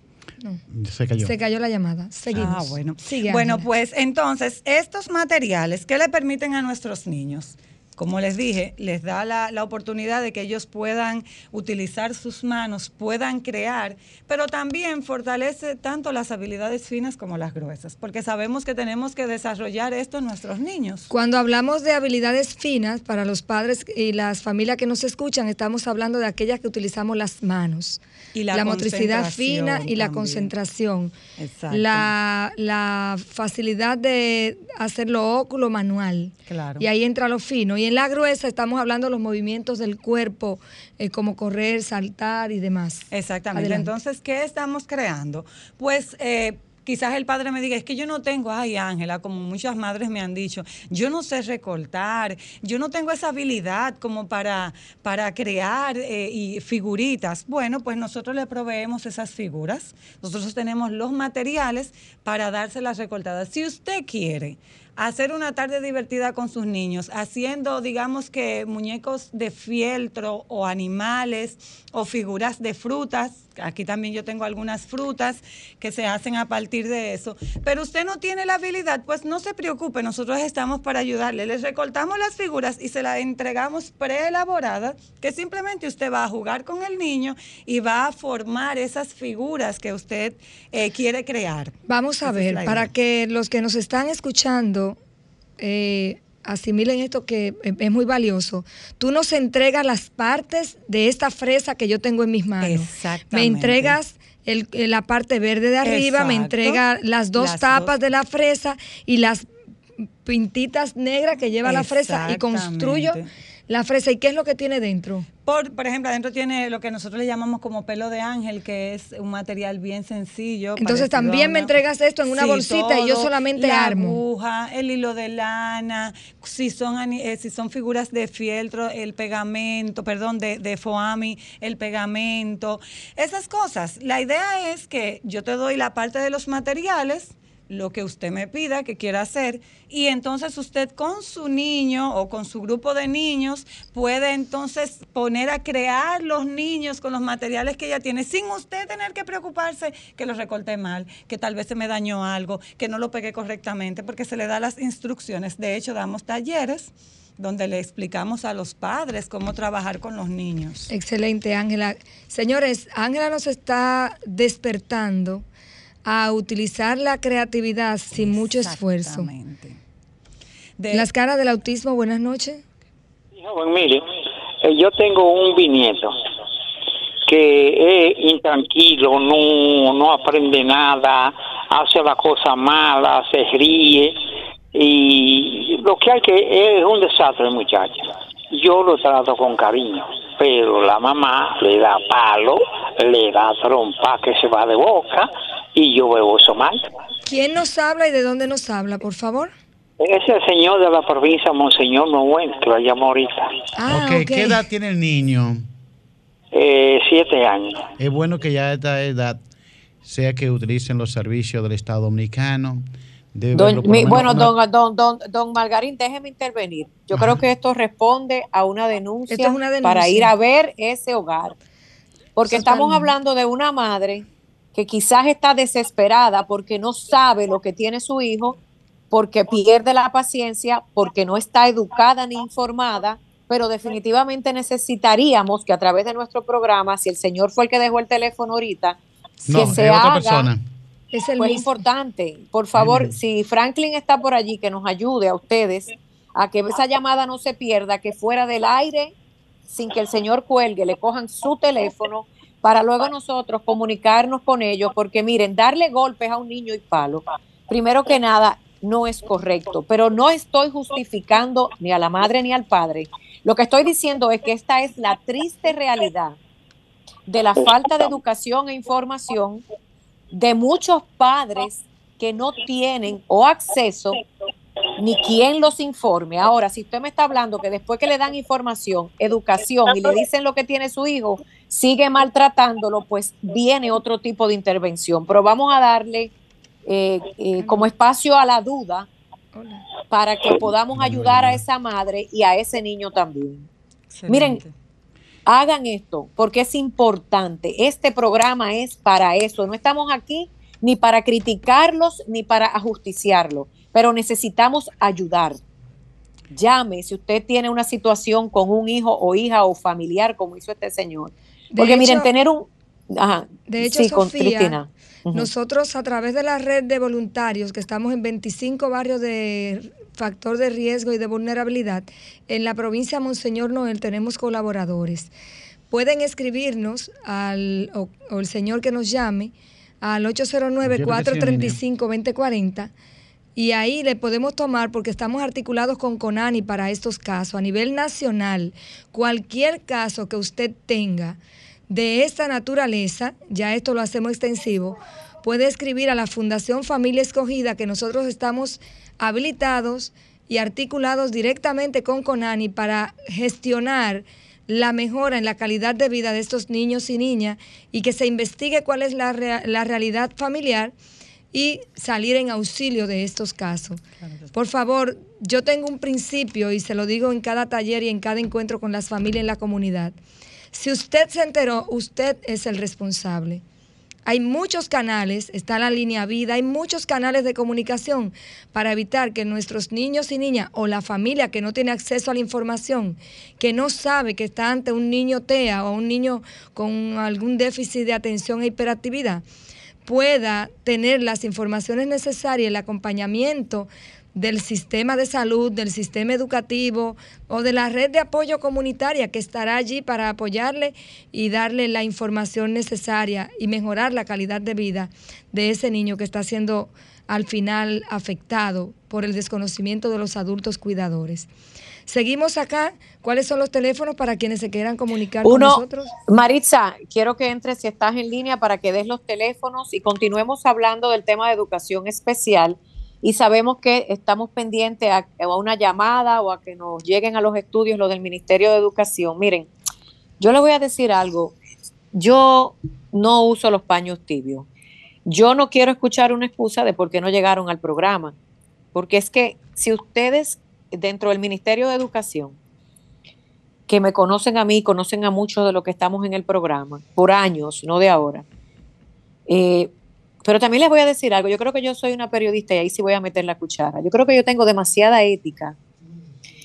No. Se cayó. Se cayó la llamada. Seguimos. Ah, bueno. Sigue, bueno, pues entonces, estos materiales, ¿qué le permiten a nuestros niños? Como les dije, les da la, la, oportunidad de que ellos puedan utilizar sus manos, puedan crear, pero también fortalece tanto las habilidades finas como las gruesas, porque sabemos que tenemos que desarrollar esto en nuestros niños. Cuando hablamos de habilidades finas, para los padres y las familias que nos escuchan, estamos hablando de aquellas que utilizamos las manos. Y la, la motricidad fina y la concentración. Exacto. La, la, facilidad de hacerlo óculo manual. Claro. Y ahí entra lo fino. Y en la gruesa estamos hablando de los movimientos del cuerpo, eh, como correr, saltar y demás. Exactamente. Adelante. Entonces, ¿qué estamos creando? Pues eh, quizás el padre me diga, es que yo no tengo, ay Ángela, como muchas madres me han dicho, yo no sé recortar, yo no tengo esa habilidad como para, para crear eh, y figuritas. Bueno, pues nosotros le proveemos esas figuras, nosotros tenemos los materiales para dárselas recortadas. Si usted quiere hacer una tarde divertida con sus niños, haciendo, digamos que muñecos de fieltro o animales o figuras de frutas. Aquí también yo tengo algunas frutas que se hacen a partir de eso. Pero usted no tiene la habilidad, pues no se preocupe, nosotros estamos para ayudarle. Les recortamos las figuras y se las entregamos preelaboradas, que simplemente usted va a jugar con el niño y va a formar esas figuras que usted eh, quiere crear. Vamos a Esa es ver, para que los que nos están escuchando eh, asimilen esto que es muy valioso. Tú nos entregas las partes de esta fresa que yo tengo en mis manos. Me entregas el- eh, la parte verde de arriba, me entrega las dos Las tapas dos. de la fresa y las pintitas negras que lleva la fresa y construyo. La fresa. ¿Y qué es lo que tiene dentro? Por, por ejemplo, adentro tiene lo que nosotros le llamamos como pelo de ángel, que es un material bien sencillo. Entonces también me entregas esto en una Sí, bolsita y yo solamente la armo. aguja, el hilo de lana, si son, eh, si son figuras de fieltro, el pegamento, perdón, de, de foami, el pegamento, esas cosas. La idea es que yo te doy la parte de los materiales, lo que usted me pida que quiera hacer y entonces usted con su niño o con su grupo de niños puede entonces poner a crear los niños con los materiales que ella tiene sin usted tener que preocuparse que los recorté mal, que tal vez se me dañó algo, que no lo pegué correctamente, porque se le da las instrucciones. De hecho, damos talleres donde le explicamos a los padres cómo trabajar con los niños. Excelente, Ángela. Señores, Ángela nos está despertando a utilizar la creatividad sin mucho esfuerzo. De- Las caras del autismo, buenas noches. Joven, mire, eh, yo tengo un bisnieto que es intranquilo, no, no aprende nada, hace la cosa mala, se ríe y lo que hay que es un desastre, muchacho. Yo lo trato con cariño, pero la mamá le da palo, le da trompa que se va de boca y yo veo eso mal. ¿Quién nos habla y de dónde nos habla, por favor? Es el señor de la provincia, Monseñor Noel, que lo llamó ahorita, Ah. ¿qué edad tiene el niño? eh, siete años. Es bueno que ya a esta edad sea que utilicen los servicios del Estado Dominicano. Debe Don- verlo mi- bueno, una- don, don, don, don Margarín, déjeme intervenir. Yo creo que esto responde a una denuncia, Esto es una denuncia. para ir a ver ese hogar. Porque estamos hablando de una madre que quizás está desesperada porque no sabe lo que tiene su hijo, porque pierde la paciencia, porque no está educada ni informada, pero definitivamente necesitaríamos que a través de nuestro programa, si el señor fue el que dejó el teléfono ahorita, No, que es se otra haga persona. Es el pues mismo. importante, por favor, si Franklin está por allí, que nos ayude a ustedes a que esa llamada no se pierda, que fuera del aire, sin que el señor cuelgue, le cojan su teléfono para luego nosotros comunicarnos con ellos, porque miren, darle golpes a un niño y palo, primero que nada, no es correcto, pero no estoy justificando ni a la madre ni al padre. Lo que estoy diciendo es que esta es la triste realidad de la falta de educación e información de muchos padres que no tienen o acceso ni quien los informe. Ahora, si usted me está hablando que después que le dan información, educación y le dicen lo que tiene su hijo, sigue maltratándolo, pues viene otro tipo de intervención. Pero vamos a darle eh, eh, como espacio a la duda para que podamos ayudar a esa madre y a ese niño también. Miren, hagan esto porque es importante. Este programa es para eso. No estamos aquí ni para criticarlos ni para ajusticiarlos, pero necesitamos ayudar. Llame si usted tiene una situación con un hijo o hija o familiar, como hizo este señor. Porque miren, tener un... Ajá, De hecho, sí, con Sofía. Nosotros a través de la red de voluntarios, que estamos en 25 barrios de factor de riesgo y de vulnerabilidad, en la provincia de Monseñor Noel tenemos colaboradores. Pueden escribirnos al, o, o el señor que nos llame al 809-435-2040 y ahí le podemos tomar, porque estamos articulados con CONANI para estos casos, a nivel nacional, cualquier caso que usted tenga de esta naturaleza, ya esto lo hacemos extensivo, puede escribir a la Fundación Familia Escogida que nosotros estamos habilitados y articulados directamente con CONANI para gestionar la mejora en la calidad de vida de estos niños y niñas y que se investigue cuál es la, la realidad familiar y salir en auxilio de estos casos. Por favor, yo tengo un principio y se lo digo en cada taller y en cada encuentro con las familias en la comunidad. Si usted se enteró, usted es el responsable. Hay muchos canales, está la línea vida, hay muchos canales de comunicación para evitar que nuestros niños y niñas o la familia que no tiene acceso a la información, que no sabe que está ante un niño TEA o un niño con algún déficit de atención e hiperactividad, pueda tener las informaciones necesarias, el acompañamiento del sistema de salud, del sistema educativo o de la red de apoyo comunitaria que estará allí para apoyarle y darle la información necesaria y mejorar la calidad de vida de ese niño que está siendo al final afectado por el desconocimiento de los adultos cuidadores. Seguimos acá. ¿Cuáles son los teléfonos para quienes se quieran comunicar con nosotros? Maritza, quiero que entres si estás en línea para que des los teléfonos y continuemos hablando del tema de educación especial. Y sabemos que estamos pendientes a, a una llamada o a que nos lleguen a los estudios lo del Ministerio de Educación. Miren, yo le voy a decir algo. Yo no uso los paños tibios. Yo no quiero escuchar una excusa de por qué no llegaron al programa. Porque es que si ustedes dentro del Ministerio de Educación, que me conocen a mí, conocen a muchos de los que estamos en el programa, por años, no de ahora. Eh, pero también les voy a decir algo, yo creo que yo soy una periodista y ahí sí voy a meter la cuchara. Yo creo que yo tengo demasiada ética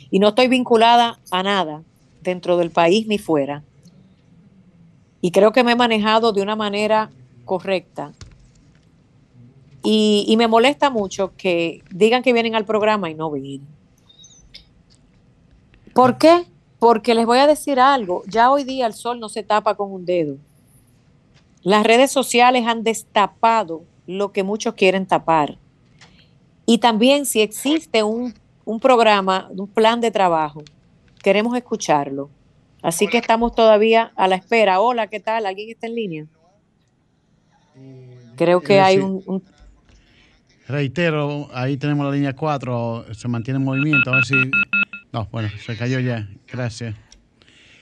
y no estoy vinculada a nada dentro del país ni fuera. Y creo que me he manejado de una manera correcta. Y, y me molesta mucho que digan que vienen al programa y no vienen. ¿Por qué? Porque les voy a decir algo, ya hoy día el sol no se tapa con un dedo. Las redes sociales han destapado lo que muchos quieren tapar. Y también si existe un, un programa, un plan de trabajo, queremos escucharlo. Así que estamos todavía a la espera. Hola, ¿qué tal? ¿Alguien está en línea? Creo que hay un, un Reitero, ahí tenemos la línea 4, se mantiene en movimiento, a ver si no, bueno, se cayó ya. Gracias.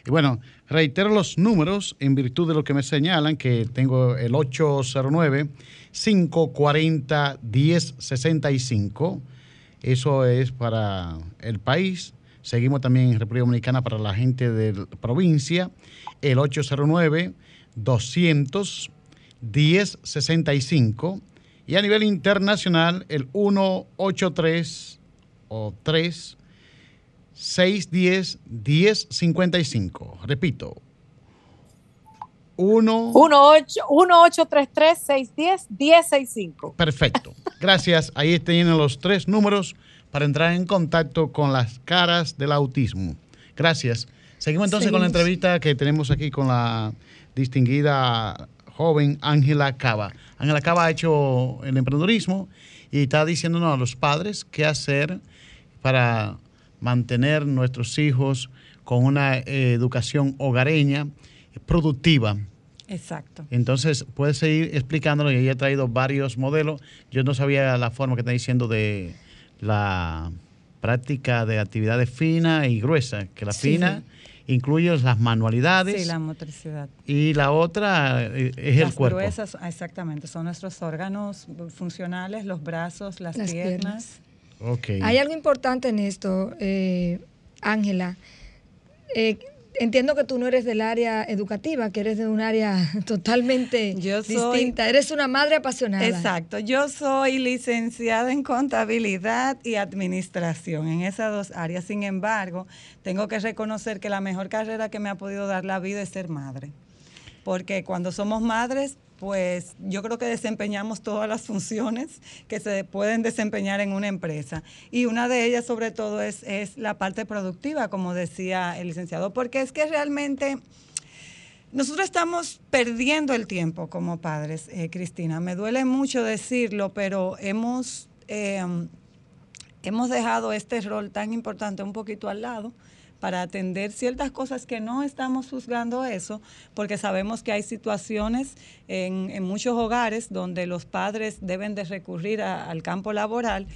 Y bueno, reitero los números en virtud de lo que me señalan, que tengo el 809-540-1065. Eso es para el país. Seguimos también en República Dominicana para la gente de la provincia. El 809-200-1065. Y a nivel internacional, el 183 o 3 610-1055. Repito. 1 1833-610-1065. Perfecto. Gracias. Ahí tienen los tres números para entrar en contacto con las caras del autismo. Gracias. Seguimos entonces con la entrevista que tenemos aquí con la distinguida joven Ángela Cava. Ángela Cava ha hecho el emprendedurismo y está diciéndonos a los padres qué hacer para mantener nuestros hijos con una eh, educación hogareña productiva. Exacto. Entonces, puede seguir explicándolo y ella ha traído varios modelos. Yo no sabía la forma que está diciendo de la práctica de actividades fina y gruesa, que la Sí, fina incluye las manualidades Sí, la motricidad. y la otra eh, es Las el cuerpo. gruesas, exactamente, son nuestros órganos funcionales, los brazos, las, Las piernas. Ok. Hay algo importante en esto, eh, Ángela. Eh, entiendo que tú no eres del área educativa, que eres de un área totalmente Yo soy- distinta. Eres una madre apasionada. Exacto, yo soy licenciada en contabilidad y administración, en esas dos áreas. Sin embargo, tengo que reconocer que la mejor carrera que me ha podido dar la vida es ser madre. Porque cuando somos madres, pues yo creo que desempeñamos todas las funciones que se pueden desempeñar en una empresa. Y una de ellas, sobre todo, es, es la parte productiva, como decía el licenciado, porque es que realmente nosotros estamos perdiendo el tiempo como padres, eh, Cristina. Me duele mucho decirlo, pero hemos, eh, hemos dejado este rol tan importante un poquito al lado para atender ciertas cosas que no estamos juzgando eso, porque sabemos que hay situaciones en, muchos hogares donde los padres deben de recurrir al campo laboral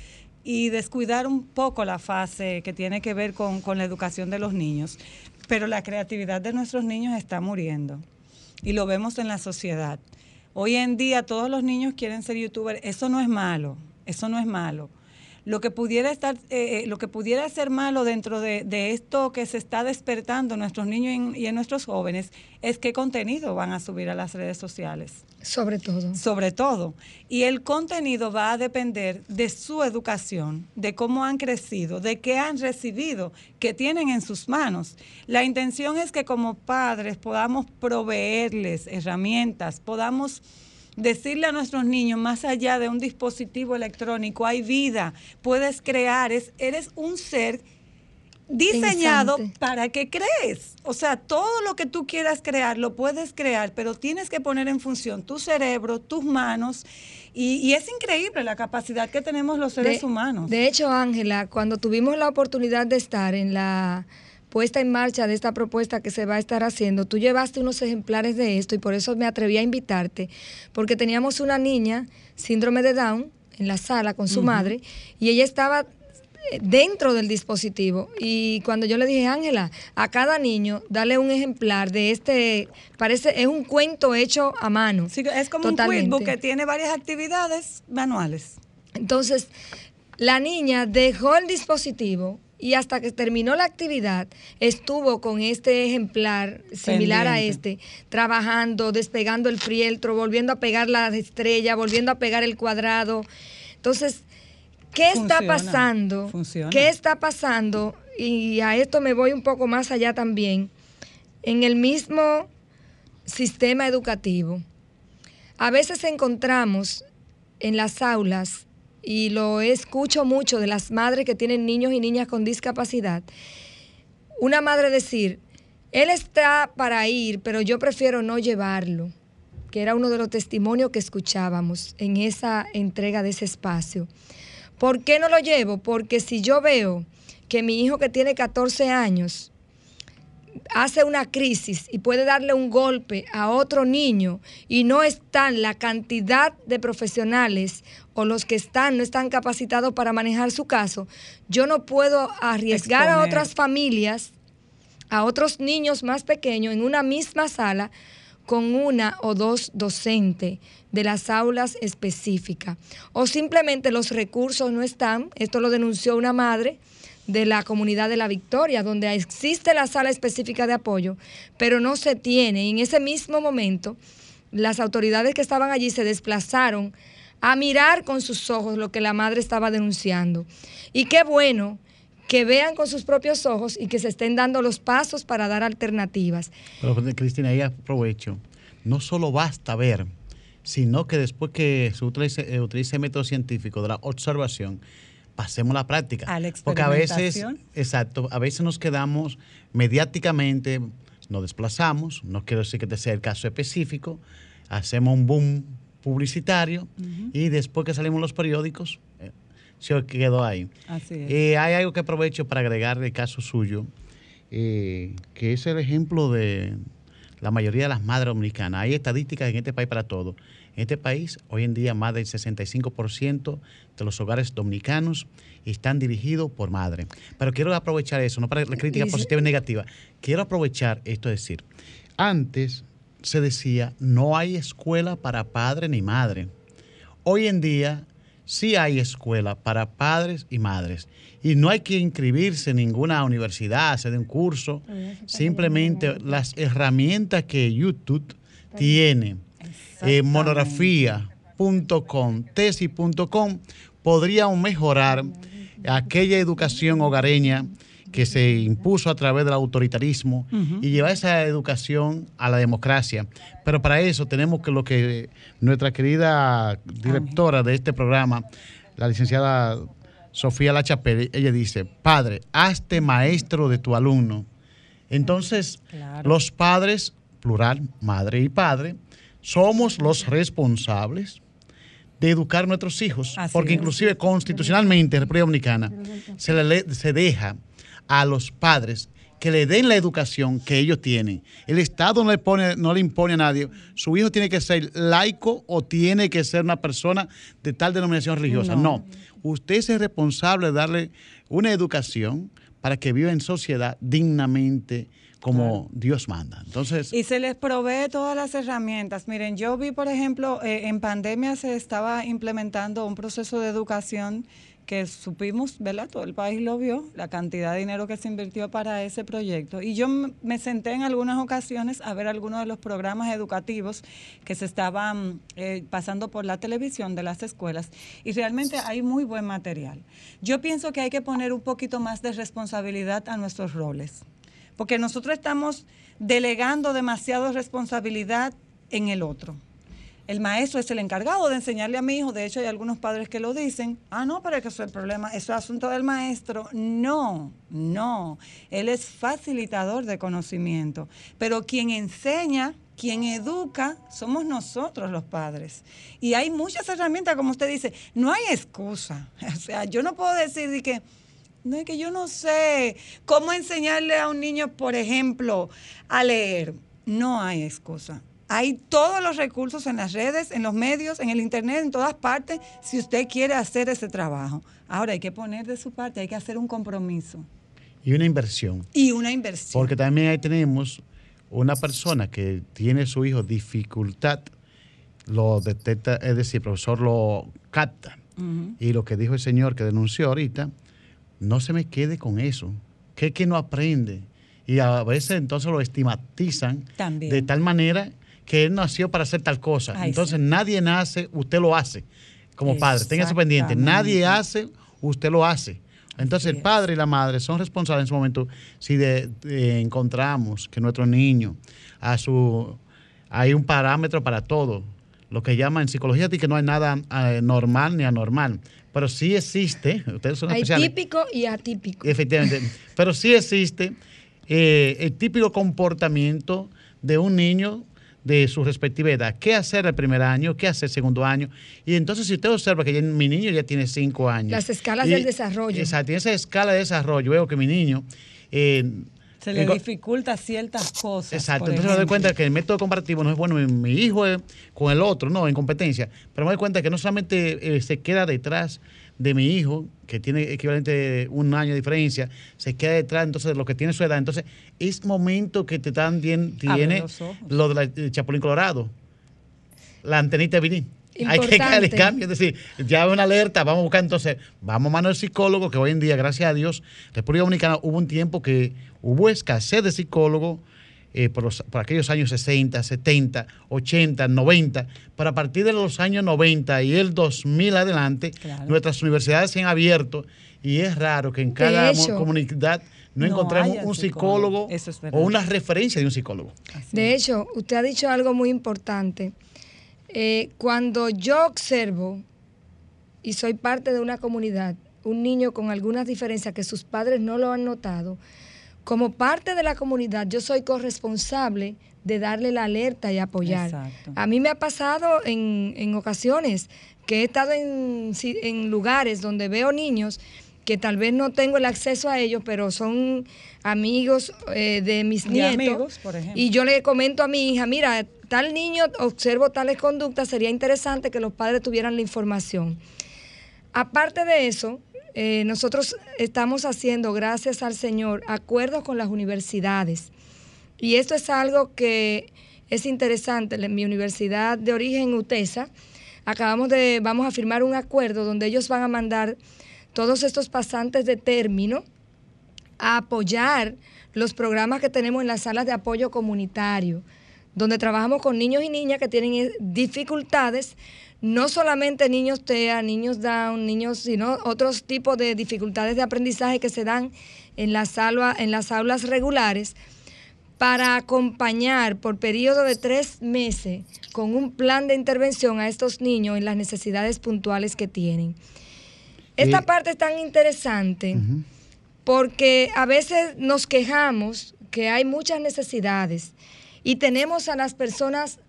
y descuidar un poco la fase que tiene que ver con la educación de los niños. Pero la creatividad de nuestros niños está muriendo y lo vemos en la sociedad. Hoy en día todos los niños quieren ser youtubers. Eso no es malo, eso no es malo. Lo que pudiera estar, eh, eh, lo que pudiera ser malo dentro de, de esto que se está despertando en nuestros niños y en, y en nuestros jóvenes es qué contenido van a subir a las redes sociales Sobre todo. sobre todo. Y el contenido va a depender de su educación, de cómo han crecido, de qué han recibido, qué tienen en sus manos. La intención es que como padres podamos proveerles herramientas, podamos decirle a nuestros niños, más allá de un dispositivo electrónico, hay vida, puedes crear, es, eres un ser diseñado Pensante. para que crees. O sea, todo lo que tú quieras crear lo puedes crear, pero tienes que poner en función tu cerebro, tus manos. Y, y es increíble la capacidad que tenemos los seres de, humanos. De hecho, Ángela, cuando tuvimos la oportunidad de estar en la puesta en marcha de esta propuesta que se va a estar haciendo, tú llevaste unos ejemplares de esto y por eso me atreví a invitarte, porque teníamos una niña, síndrome de Down, en la sala con su madre, y ella estaba eh, dentro del dispositivo. Y cuando yo le dije, Ángela, a cada niño dale un ejemplar de este, parece, es un cuento hecho a mano. Sí, es como Totalmente. un quizbook que tiene varias actividades manuales. Entonces, la niña dejó el dispositivo y hasta que terminó la actividad estuvo con este ejemplar similar a este, trabajando, despegando el fieltro, volviendo a pegar la estrella, volviendo a pegar el cuadrado. Entonces, ¿qué está pasando? funciona. ¿Qué está pasando? Y a esto me voy un poco más allá también. En el mismo sistema educativo, a veces encontramos en las aulas, y lo escucho mucho de las madres que tienen niños y niñas con discapacidad, una madre decir, él está para ir, pero yo prefiero no llevarlo, que era uno de los testimonios que escuchábamos en esa entrega de ese espacio. ¿Por qué no lo llevo? Porque si yo veo que mi hijo que tiene 14 años hace una crisis y puede darle un golpe a otro niño y no están la cantidad de profesionales o los que están no están capacitados para manejar su caso, yo no puedo arriesgar a otras familias, a otros niños más pequeños en una misma sala con una o dos docentes de las aulas específicas. O simplemente los recursos no están, esto lo denunció una madre de la comunidad de la Victoria, donde existe la sala específica de apoyo, pero no se tiene. Y en ese mismo momento, las autoridades que estaban allí se desplazaron a mirar con sus ojos lo que la madre estaba denunciando. Y qué bueno que vean con sus propios ojos y que se estén dando los pasos para dar alternativas. Pero Cristina, ahí aprovecho. No solo basta ver, sino que después que se utilice, eh, utilice el método científico de la observación, pasemos a la práctica. A la Porque a veces, exacto, a veces nos quedamos mediáticamente, nos desplazamos, no quiero decir que este sea el caso específico, hacemos un boom publicitario y después que salimos los periódicos, eh, se quedó ahí. Así es. Eh, hay algo que aprovecho para agregar el caso suyo, eh, que es el ejemplo de la mayoría de las madres dominicanas. Hay estadísticas en este país para todo. En este país, hoy en día, más del 65% de los hogares dominicanos están dirigidos por madre. Pero quiero aprovechar eso, no para la crítica Y- positiva y negativa. Quiero aprovechar esto, es decir, antes se decía, no hay escuela para padre ni madre. Hoy en día sí hay escuela para padres y madres. Y no hay que inscribirse en ninguna universidad, hacer un curso. Simplemente las herramientas que YouTube tiene, eh, monografía.com, tesis.com, podrían mejorar aquella educación hogareña que se impuso a través del autoritarismo y llevar esa educación a la democracia. Pero para eso tenemos que lo que nuestra querida directora de este programa, la licenciada Sofía Lachapelle, ella dice, padre, hazte maestro de tu alumno. Entonces, los padres, plural, madre y padre, somos los responsables de educar a nuestros hijos, Así porque es. inclusive constitucionalmente en República Dominicana se, le, le- se deja a los padres que le den la educación que ellos tienen. El Estado no le, pone, no le impone a nadie. Su hijo tiene que ser laico o tiene que ser una persona de tal denominación religiosa. No. Usted es el responsable de darle una educación para que viva en sociedad dignamente como Dios manda. Entonces, Y se les provee todas las herramientas. Miren, yo vi, por ejemplo, eh, en pandemia se estaba implementando un proceso de educación que supimos, ¿verdad? Todo el país lo vio, la cantidad de dinero que se invirtió para ese proyecto. Y yo me senté en algunas ocasiones a ver algunos de los programas educativos que se estaban eh, pasando por la televisión de las escuelas y realmente hay muy buen material. Yo pienso que hay que poner un poquito más de responsabilidad a nuestros roles, porque nosotros estamos delegando demasiado responsabilidad en el otro. El maestro es el encargado de enseñarle a mi hijo. De hecho, hay algunos padres que lo dicen. Ah, no, pero es que eso es el problema. Eso es asunto del maestro. No, no. Él es facilitador de conocimiento. Pero quien enseña, quien educa, somos nosotros los padres. Y hay muchas herramientas, como usted dice. No hay excusa. O sea, yo no puedo decir de que no es que yo no sé cómo enseñarle a un niño, por ejemplo, a leer. No hay excusa. Hay todos los recursos en las redes, en los medios, en el internet, en todas partes, si usted quiere hacer ese trabajo. Ahora hay que poner de su parte, hay que hacer un compromiso y una inversión. y una inversión. Porque también ahí tenemos una persona que tiene su hijo dificultad, lo detecta, es decir, el profesor lo capta. Y lo que dijo el señor que denunció ahorita, no se me quede con eso. Que es que no aprende. Y a veces entonces lo estigmatizan También. de tal manera que él nació para hacer tal cosa. Ay, entonces sí. nadie nace, usted lo hace como padre. Tenga eso pendiente. Nadie hace, usted lo hace. Entonces el padre y la madre son responsables en ese momento si de- de- encontramos que nuestro niño a su hay un parámetro para todo. Lo que llaman en psicología que no hay nada eh, normal ni anormal, pero sí existe. Ustedes son Hay especiales. típico y atípico. Efectivamente. Pero sí existe eh, el típico comportamiento de un niño de su respectiva edad. ¿Qué hacer el primer año? ¿Qué hacer el segundo año? Y entonces, si usted observa que ya mi niño ya tiene cinco años. Las escalas y- del desarrollo. Exacto, en esa escala de desarrollo veo que mi niño... eh, Se le dificulta ciertas cosas. Exacto, entonces me doy cuenta que el método comparativo no es bueno mi, mi hijo es con el otro, no, en competencia. Pero me doy cuenta que no solamente eh, se queda detrás de mi hijo, que tiene equivalente un año de diferencia, se queda detrás entonces de lo que tiene su edad. Entonces, es momento que te también tiene lo de la el Chapulín Colorado, la antenita de vinil. Hay que Importante. el cambio, es decir, ya una alerta, vamos a buscar entonces, vamos a mano del psicólogo, que hoy en día, gracias a Dios, República Dominicana hubo un tiempo que hubo escasez de psicólogos eh, por, los- por aquellos años 60, 70, 80, 90, pero a partir de los años 90 y el 2000 adelante, Claro. nuestras universidades se han abierto y es raro que en cada comunidad no, no encontremos un psicólogo. es o una referencia de un psicólogo. Así De hecho, usted ha dicho algo muy importante. Eh, cuando yo observo y soy parte de una comunidad, un niño con algunas diferencias que sus padres no lo han notado, como parte de la comunidad yo soy corresponsable de darle la alerta y apoyar. Exacto. A mí me ha pasado en, en ocasiones que he estado en, en lugares donde veo niños que tal vez no tengo el acceso a ellos, pero son amigos eh, de mis De nietos. amigos, por ejemplo. Y yo le comento a mi hija, mira, tal niño observo tales conductas, sería interesante que los padres tuvieran la información. Aparte de eso, eh, nosotros estamos haciendo, gracias al Señor, acuerdos con las universidades. Y esto es algo que es interesante. En mi universidad de origen, UTESA, acabamos de, vamos a firmar un acuerdo donde ellos van a mandar todos estos pasantes de término a apoyar los programas que tenemos en las salas de apoyo comunitario, donde trabajamos con niños y niñas que tienen dificultades, no solamente niños TEA, niños Down, niños, sino otros tipos de dificultades de aprendizaje que se dan en las, en las aulas regulares, para acompañar por periodo de tres meses con un plan de intervención a estos niños en las necesidades puntuales que tienen. Esta Eh, parte es tan interesante porque a veces nos quejamos que hay muchas necesidades y tenemos a las personas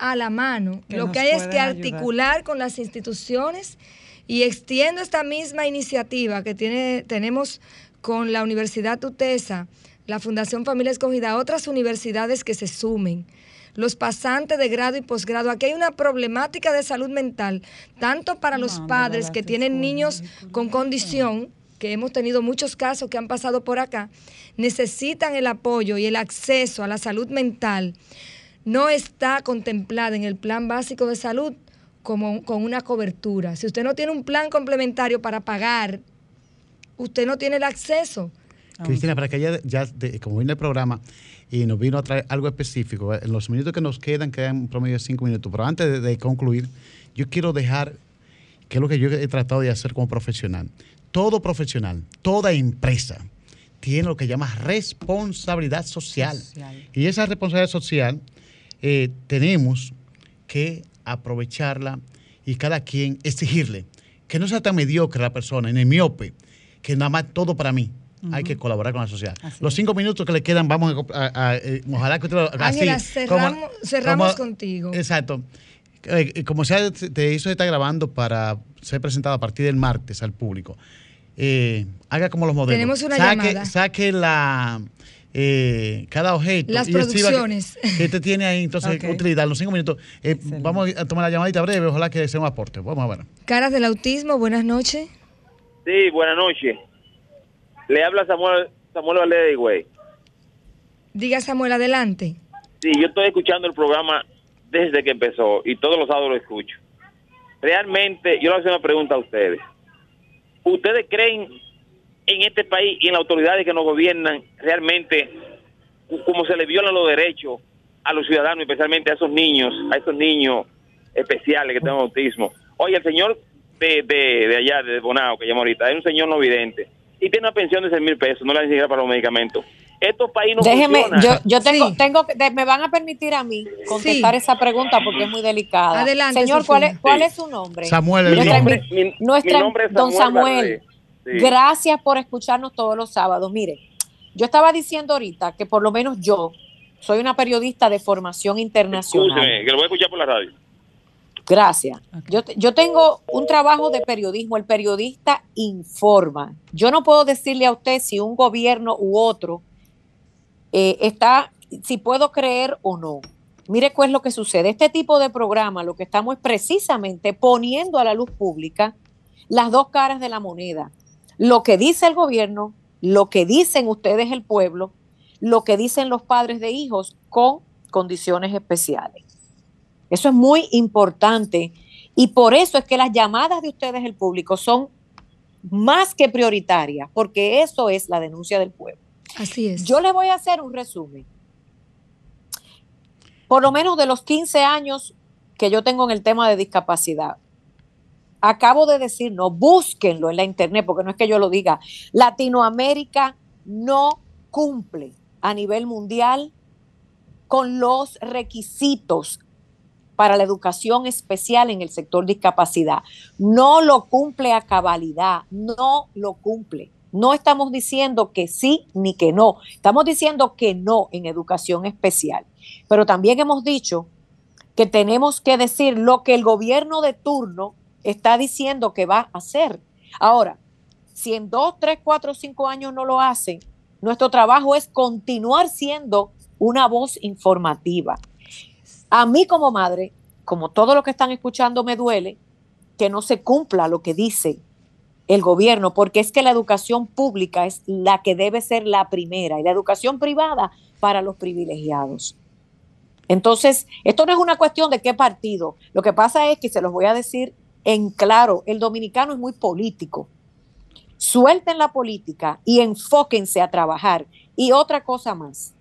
a la mano. Que Lo que hay es que ayudar. articular con las instituciones y extiendo esta misma iniciativa que tiene, tenemos con la Universidad Tutesa, la Fundación Familia Escogida, otras universidades que se sumen los pasantes de grado y posgrado. Aquí hay una problemática de salud mental, tanto para los padres que tienen niños con condición, que hemos tenido muchos casos que han pasado por acá, necesitan el apoyo y el acceso a la salud mental. No está contemplada en el plan básico de salud como con una cobertura. Si usted no tiene un plan complementario para pagar, usted no tiene el acceso. Cristina, para que ya, ya como viene el programa y nos vino a traer algo específico, en los minutos que nos quedan, quedan un promedio de cinco minutos, pero antes de, de concluir, yo quiero dejar, que es lo que yo he tratado de hacer como profesional. Todo profesional, toda empresa tiene lo que llama responsabilidad social. Y esa responsabilidad social eh, tenemos que aprovecharla y cada quien exigirle que no sea tan mediocre la persona, ni miope, que nada más todo para mí. Hay que colaborar con la sociedad. Los cinco minutos que le quedan, vamos a. a- a- eh, ojalá que usted lo- así, Ángela, como- cerramos, cerramos como- contigo. Exacto. Eh, eh, como se te hizo está grabando para ser presentado a partir del martes al público, eh, haga como los modelos. Tenemos una saque, llamada. Saque la. Eh, cada objeto. Las y producciones. Que, que usted tiene ahí, entonces, Ok. utilizar los cinco minutos. Eh, vamos a tomar la llamadita breve, ojalá que sea un aporte. Vamos a ver. Caras del autismo, buenas noches. Sí, buenas noches. Le habla Samuel Samuel Valdez, güey. Diga Samuel, adelante. Sí, yo estoy escuchando el programa desde que empezó y todos los sábados lo escucho. Realmente, yo le voy a hacer una pregunta a ustedes. ¿Ustedes creen en este país y en las autoridades que nos gobiernan realmente como se le violan los derechos a los ciudadanos, especialmente a esos niños, a esos niños especiales que tienen autismo? Oye, el señor de, de, de allá, de Bonao, que llama ahorita, es un señor no vidente y tiene una pensión de 6 mil pesos, no ni siquiera para los medicamentos. Estos países no Déjeme, funcionan. yo, yo tengo, tengo, que- de- me van a permitir a mí contestar Sí. esa pregunta porque es muy delicada. Adelante, Señor, ¿cuál es, cuál Sí. es su nombre? Samuel, el Mi Nuestra nombre, mi- nuestra- mi nombre es don Samuel, Samuel Valdez. Sí. Gracias por escucharnos todos los sábados. Mire, yo estaba diciendo ahorita que por lo menos yo soy una periodista de formación internacional. Escúcheme, que lo voy a escuchar por la radio. Gracias. Yo, yo tengo un trabajo de periodismo. El periodista informa. Yo no puedo decirle a usted si un gobierno u otro eh, está, si puedo creer o no. Mire cuál es lo que sucede. Este tipo de programa lo que estamos es precisamente poniendo a la luz pública las dos caras de la moneda. Lo que dice el gobierno, lo que dicen ustedes el pueblo, lo que dicen los padres de hijos con condiciones especiales. Eso es muy importante y por eso es que las llamadas de ustedes, el público, son más que prioritarias, porque eso es la denuncia del pueblo. Así es. Yo le voy a hacer un resumen. Por lo menos de los 15 años que yo tengo en el tema de discapacidad. Acabo de decir, no, búsquenlo en la internet, porque no es que yo lo diga. Latinoamérica no cumple a nivel mundial con los requisitos para la educación especial en el sector discapacidad. No lo cumple a cabalidad, no lo cumple. No estamos diciendo que sí ni que no, estamos diciendo que no en educación especial. Pero también hemos dicho que tenemos que decir lo que el gobierno de turno está diciendo que va a hacer. Ahora, si en dos, tres, cuatro, cinco años no lo hacen, nuestro trabajo es continuar siendo una voz informativa. A mí como madre, como todo lo que están escuchando, me duele que no se cumpla lo que dice el gobierno, porque es que la educación pública es la que debe ser la primera y la educación privada para los privilegiados. Entonces, esto no es una cuestión de qué partido. Lo que pasa es que se los voy a decir en claro, el dominicano es muy político. Suelten la política y enfóquense a trabajar. Y otra cosa más,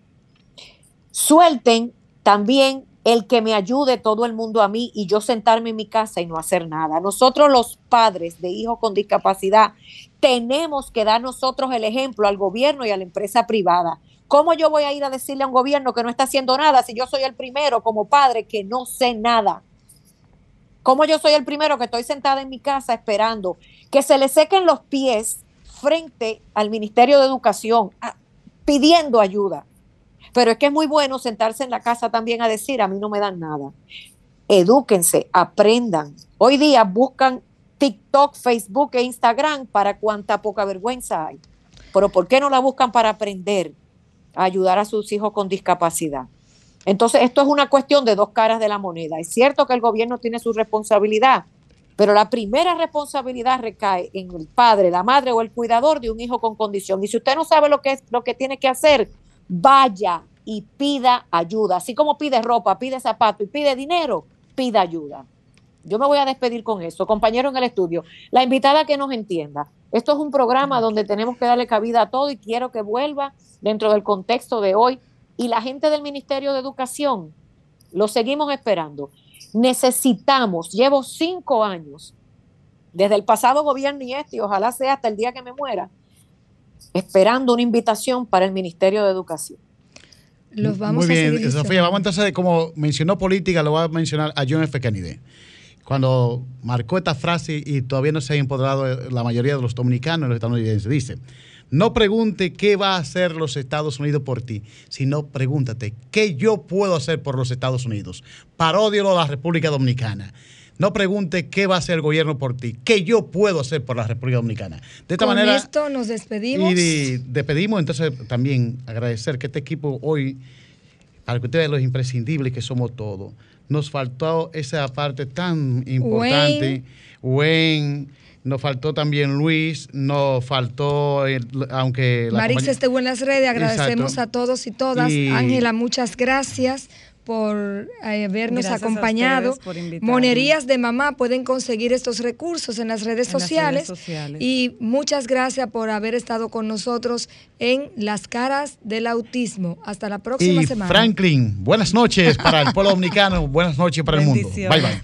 suelten también el que me ayude todo el mundo a mí y yo sentarme en mi casa y no hacer nada. Nosotros los padres de hijos con discapacidad tenemos que dar nosotros el ejemplo al gobierno y a la empresa privada. ¿Cómo yo voy a ir a decirle a un gobierno que no está haciendo nada si yo soy el primero como padre que no sé nada? ¿Cómo yo soy el primero que estoy sentada en mi casa esperando que se le sequen los pies frente al Ministerio de Educación pidiendo ayuda? Pero es que es muy bueno sentarse en la casa también a decir, a mí no me dan nada. Edúquense, aprendan. Hoy día buscan TikTok, Facebook e Instagram para cuánta poca vergüenza hay. Pero ¿por qué no la buscan para aprender? a ayudar a sus hijos con discapacidad. Entonces, esto es una cuestión de dos caras de la moneda. Es cierto que el gobierno tiene su responsabilidad, pero la primera responsabilidad recae en el padre, la madre o el cuidador de un hijo con condición. Y si usted no sabe lo que es lo que tiene que hacer, vaya y pida ayuda. Así como pide ropa, pide zapato y pide dinero, pida ayuda. Yo me voy a despedir con eso. Compañero en el estudio, la invitada que nos entienda. Esto es un programa donde tenemos que darle cabida a todo y quiero que vuelva dentro del contexto de hoy. Y la gente del Ministerio de Educación, lo seguimos esperando. Necesitamos, llevo cinco años, desde el pasado gobierno y este, y ojalá sea hasta el día que me muera, esperando una invitación para el Ministerio de Educación. Los vamos Muy a bien, Sofía, vamos entonces, como mencionó política, lo voy a mencionar a John F. Kennedy. Cuando marcó esta frase y todavía no se ha empoderado la mayoría de los dominicanos y los estadounidenses, dice, no pregunte qué va a hacer los Estados Unidos por ti, sino pregúntate qué yo puedo hacer por los Estados Unidos. Paródialo a la República Dominicana. No pregunte qué va a hacer el gobierno por ti, qué yo puedo hacer por la República Dominicana. De esta Con manera, esto nos despedimos. y de- despedimos, entonces también agradecer que este equipo hoy, para que ustedes vean los imprescindibles que somos todos, nos faltó esa parte tan importante. Wayne, nos faltó también Luis, nos faltó, el- aunque... la Marix estuvo en las redes, agradecemos Exacto. a todos y todas. Y- Ángela, muchas gracias por eh, habernos Gracias acompañado. por. Monerías de mamá pueden conseguir estos recursos en las redes, En las sociales, redes sociales. Y muchas gracias por haber estado con nosotros en Las Caras del Autismo. Hasta la próxima Y semana. Franklin, buenas noches para el pueblo dominicano, buenas noches para el mundo. Bye bye.